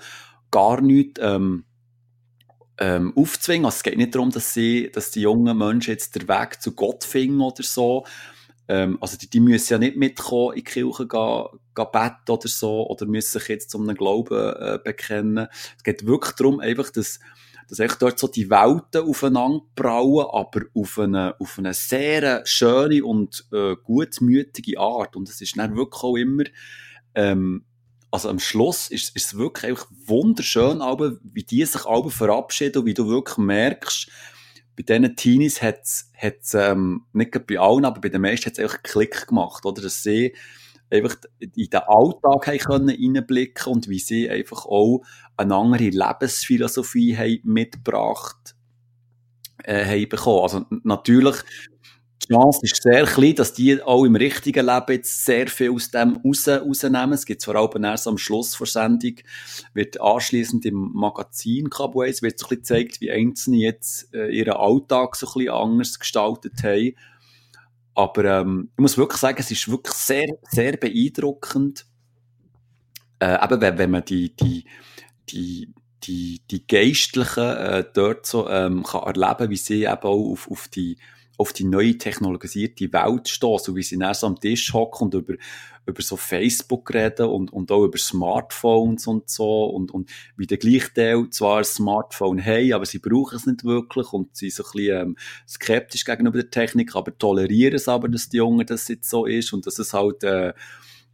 gar nichts, ähm, ähm, aufzwingen. Also es geht nicht darum, dass sie, dass die jungen Menschen jetzt den Weg zu Gott finden oder so, ähm, also die, die müssen ja nicht mitkommen in die Kirche gehen, gehen beten oder so, oder müssen sich jetzt zum Glauben äh, bekennen. Es geht wirklich darum, einfach, dass, dass echt dort so die Welten aufeinander brauen, aber auf eine, auf eine sehr schöne und äh, gutmütige Art. Und es ist dann wirklich auch immer, ähm, also am Schluss ist, ist es wirklich wunderschön, aber, wie die sich alle verabschieden und wie du wirklich merkst, bei diesen Teenies hat es, ähm, nicht bei allen, aber bei den meisten hat es Klick gemacht, oder? Dass sie einfach in den Alltag haben können und wie sie einfach auch eine andere Lebensphilosophie haben mitgebracht äh, haben bekommen. Also natürlich die Chance ist sehr klein, dass die auch im richtigen Leben jetzt sehr viel aus dem raus, rausnehmen. Es gibt vor allem erst am Schluss der Sendung, wird anschließend im Magazin Cowboys wird so ein bisschen gezeigt, wie Einzelne jetzt äh, ihren Alltag so ein bisschen anders gestaltet haben. Aber ähm, ich muss wirklich sagen, es ist wirklich sehr, sehr beeindruckend, äh, eben wenn, wenn man die, die, die, die, die Geistlichen äh, dort so ähm, kann erleben, wie sie eben auch auf, auf die auf die neue technologisierte Welt stehen, wie sie dann so am Tisch hocken und über, über so Facebook reden und, und auch über Smartphones und so und, und wie der gleiche Teil zwar ein Smartphone haben, aber sie brauchen es nicht wirklich und sie sind so ein bisschen ähm, skeptisch gegenüber der Technik, aber tolerieren es aber, dass die Jungen das jetzt so ist und dass es halt äh,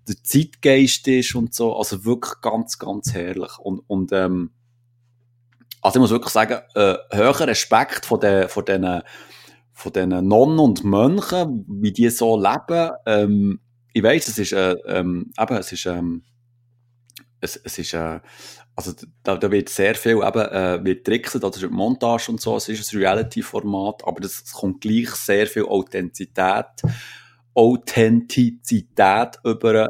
der Zeitgeist ist und so, also wirklich ganz, ganz herrlich und, und ähm, also ich muss wirklich sagen, äh, höherer Respekt von den, von den von diesen Nonnen und Mönchen, wie die so leben. Ähm, ich weiss, es ist, äh, ähm, eben, es ist, ähm, es, es ist, äh, also da, da wird sehr viel eben, äh, wird trickset, also Montage und so, es ist ein Reality-Format, aber das kommt gleich sehr viel Authentizität, Authentizität über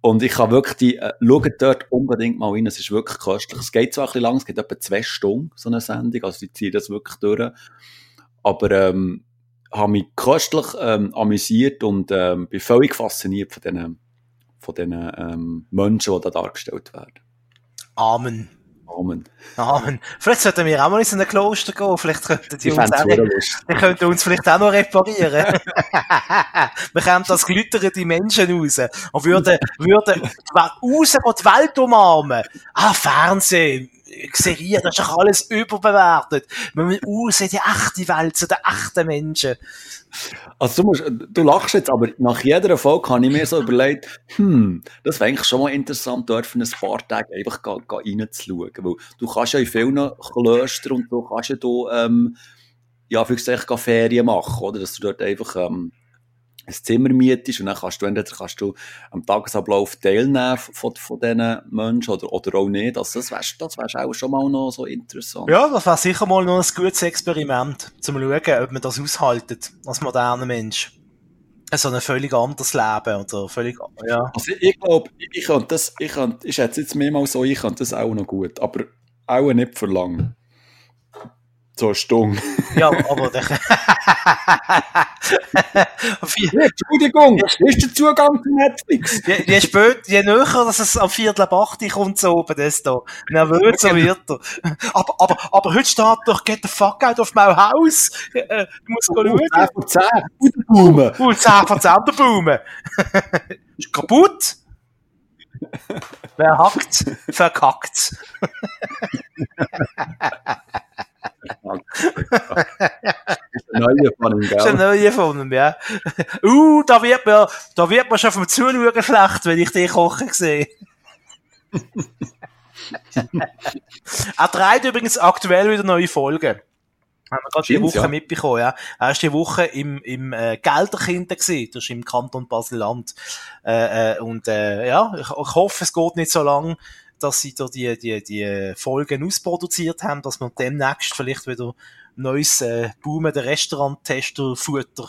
und ich kann wirklich die, äh, schaut dort unbedingt mal rein, es ist wirklich köstlich. Es geht zwar ein bisschen lang, es geht etwa zwei Stunden, so eine Sendung, also die ziehen das wirklich durch aber ähm, habe mich köstlich ähm, amüsiert und ähm, bin völlig fasziniert von diesen, von diesen ähm, Menschen, die da dargestellt werden. Amen. Amen. Amen. Vielleicht sollten wir auch mal in ein Kloster gehen. Vielleicht könnten die, uns auch, die könnten uns vielleicht auch noch reparieren. wir kämen das glütternde Menschen raus und würden, würden raus die Welt umarmen. Ah, Fernsehen. Serien, das ist doch alles überbewertet. Müssen raus in die echte Welt, zu den echten Menschen. Also du, musst, du lachst jetzt, aber nach jeder Folge habe ich mir so überlegt, hm, das wäre eigentlich schon mal interessant, dort für ein paar Tage einfach reinzuschauen. Weil du kannst ja in vielen Klöstern und du kannst ja da, ähm, ja, für Ferien machen, oder? Dass du dort einfach, ähm, ein Zimmer mietest und dann kannst du entweder kannst du am Tagesablauf teilnehmen von, von diesen Menschen oder, oder auch nicht. Also das wäre das wär auch schon mal noch so interessant. Ja, das wäre sicher mal noch ein gutes Experiment, um zu schauen, ob man das aushaltet als moderner Mensch. So ein völlig anderes Leben oder völlig, ja. Also ich glaube, ich, ich könnte das, ich könnte, ich schätze jetzt mehrmals so, ich könnte das auch noch gut, aber auch nicht für lange. So eine Stunde. Ja, aber der... Entschuldigung, ist der Zugang zu Netflix? je, je später, je näher, dass es am Viertel ab 8 Uhr kommt, so oben, desto nervöser wird er. Aber, aber, aber heute steht doch, get the fuck out of my house. Äh, Du musst Oh, schauen. 10 von 10. Baumen. Uh, 10 von 10 der Baume. Ist kaputt. Wer hackt, verkackt. Neue von ihm, Das ist ein gell? neuer von ihm, ja. Uh, da wird mir, da wird mir schon vom Zuschauen schlecht, wenn ich dich kochen sehe. er treibt übrigens aktuell wieder neue Folgen. Haben wir gerade die Woche ja. mitbekommen, ja. Er ist die Woche im, im äh, Gelderkind gewesen, das ist im Kanton Basel-Land. Äh, äh, und äh, ja, ich, ich hoffe, es geht nicht so lang, dass sie da die, die, die Folgen ausproduziert haben, dass wir demnächst vielleicht wieder neues äh, Boomen der Restaurant-Tester-Futter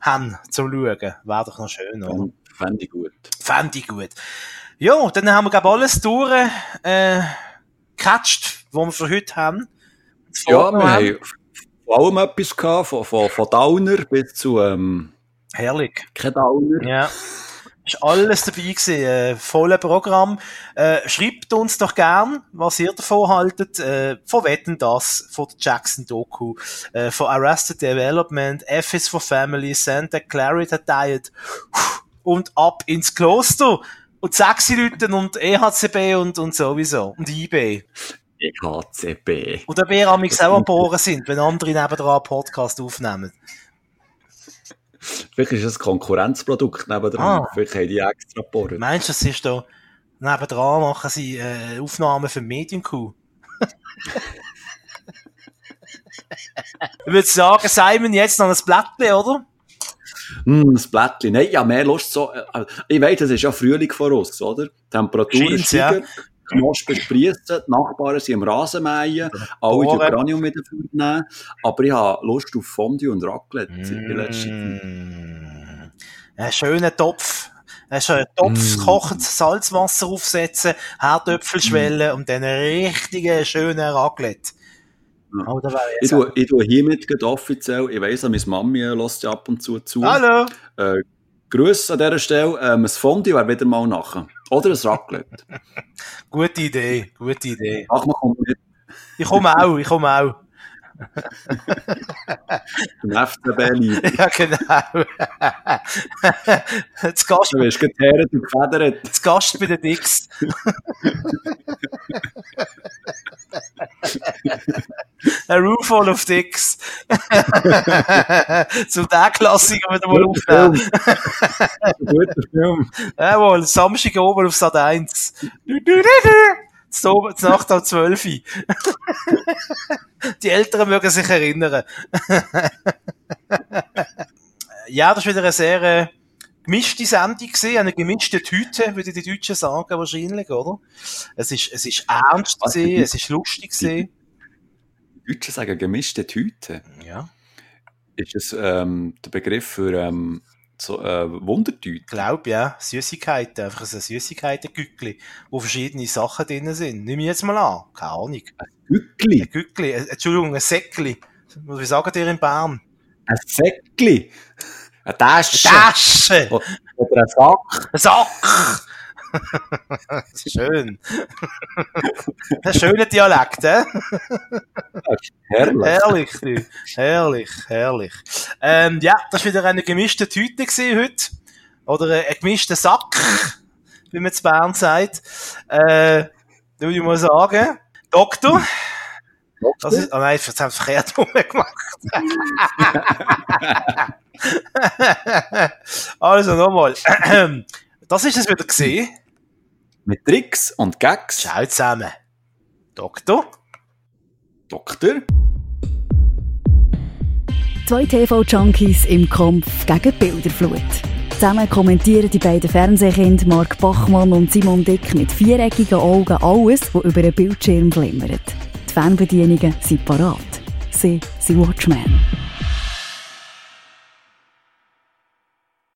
haben zum Schauen. Wäre doch noch schön, oder? Fände ich gut. Fände ich gut. Ja, dann haben wir, glaube alles durch, äh, gecatcht, was wir für heute haben. Ja, wir haben von allem etwas gehabt, von, von, von Downer bis zu ähm, Herrlich. kein Downer. Ja. Ist alles dabei gewesen, äh, volle Programm. Äh, schreibt uns doch gern, was ihr davon haltet, äh, von Wetten das, von der Jackson Doku, äh, von Arrested Development, F is for Family, Santa Clarita Diet und ab ins Kloster und sexy Leute und EHCB und, und sowieso und eBay. EHCB. Ob ihr amix auch am Bohren sind, wenn andere nebendran einen Podcast aufnehmen. Vielleicht ist es ein Konkurrenzprodukt nebendran. Ah. Vielleicht haben die extra geboren. Meinst du, es ist da, nebendran machen sie äh, Aufnahmen für Medienkuh? ich würde sagen, Simon, jetzt noch ein Blättchen, oder? Hm, das Blättchen. Nein, ja, mehr Lust so. äh, Ich weiss, es ist ja Frühling vor uns, oder? Die Temperaturen Scheint's, ja. Knospen sprießen, die Nachbarn sind am Rasenmähen, alle die. Granium wieder vornehmen. Aber ich habe Lust auf Fondue und Raclette in letzter Zeit. Mm. Ein schöner Topf. Ein schöner Topf, Mm. kochendes Salzwasser aufsetzen, Herdöpfel schwellen und dann einen richtigen, schönen Raclette. Oh, Ich tue, ich tue hiermit offiziell, ich weiss, meine Mami lässt ja ab und zu zu. Hallo! Äh, Grüße an dieser Stelle. Ähm, ein Fondue wäre wieder mal nachher. Oder ein Raclette. Gute Idee, gute Idee. Ach, man kommt mit Ich komme auch, ich komme auch. FCB lieb. Ja, genau. Jetzt Gast, Du wirst geteert und gefedert. jetzt Gast bei den Dicks. Ein Roofall of Dicks. Zum den Klassiker wieder mal aufnehmen. Guter Film. Jawohl, Samstag oben auf Sat 1. Du, du, du, du. Jetzt Nacht um 12 Uhr. Die Älteren mögen sich erinnern. ja, das war wieder eine sehr äh, gemischte Sendung gewesen, eine gemischte Tüte, würde die Deutschen sagen, wahrscheinlich, oder? Es ist, es ist ernst gewesen, es ist lustig gewesen. Die Deutschen sagen gemischte Tüte. Ja, Ist es ähm, der Begriff für ähm, so äh, Wundertüte? glaub, ja. Süßigkeiten, einfach ein Süßigkeiten-Gückli, wo verschiedene Sachen drin sind. Nimm ich jetzt mal an. Keine Ahnung. Gückli. Ein Gückli, äh, Entschuldigung, ein Säckli. Wie sagen ihr in Bern? Ein Säckli. Eine Tasche. Tasche! O- Oder ein Sack. Ein Sack! Schön. Ein schöner Dialekt, hä? Herrlich. Herrlich, herrlich, herrlich. Ähm, ja, das war wieder eine gemischte Tüte heute. Oder ein gemischter Sack, wie man zu Bern sagt. Äh, würde ich mal sagen. Doktor. Das ist, oh nein, jetzt haben sie verkehrt rumgemacht. also nochmal. Das ist es wieder gesehen. Mit Tricks und Gags. Ciao zusammen. Doktor. Doktor. Zwei TV-Junkies im Kampf gegen Bilderflut. Zusammen kommentieren die beiden Fernsehkinder Mark Bachmann und Simon Dick mit viereckigen Augen alles, was über den Bildschirm glimmert. Die Fernbedienungen sind parat. Sie sind Watchmen.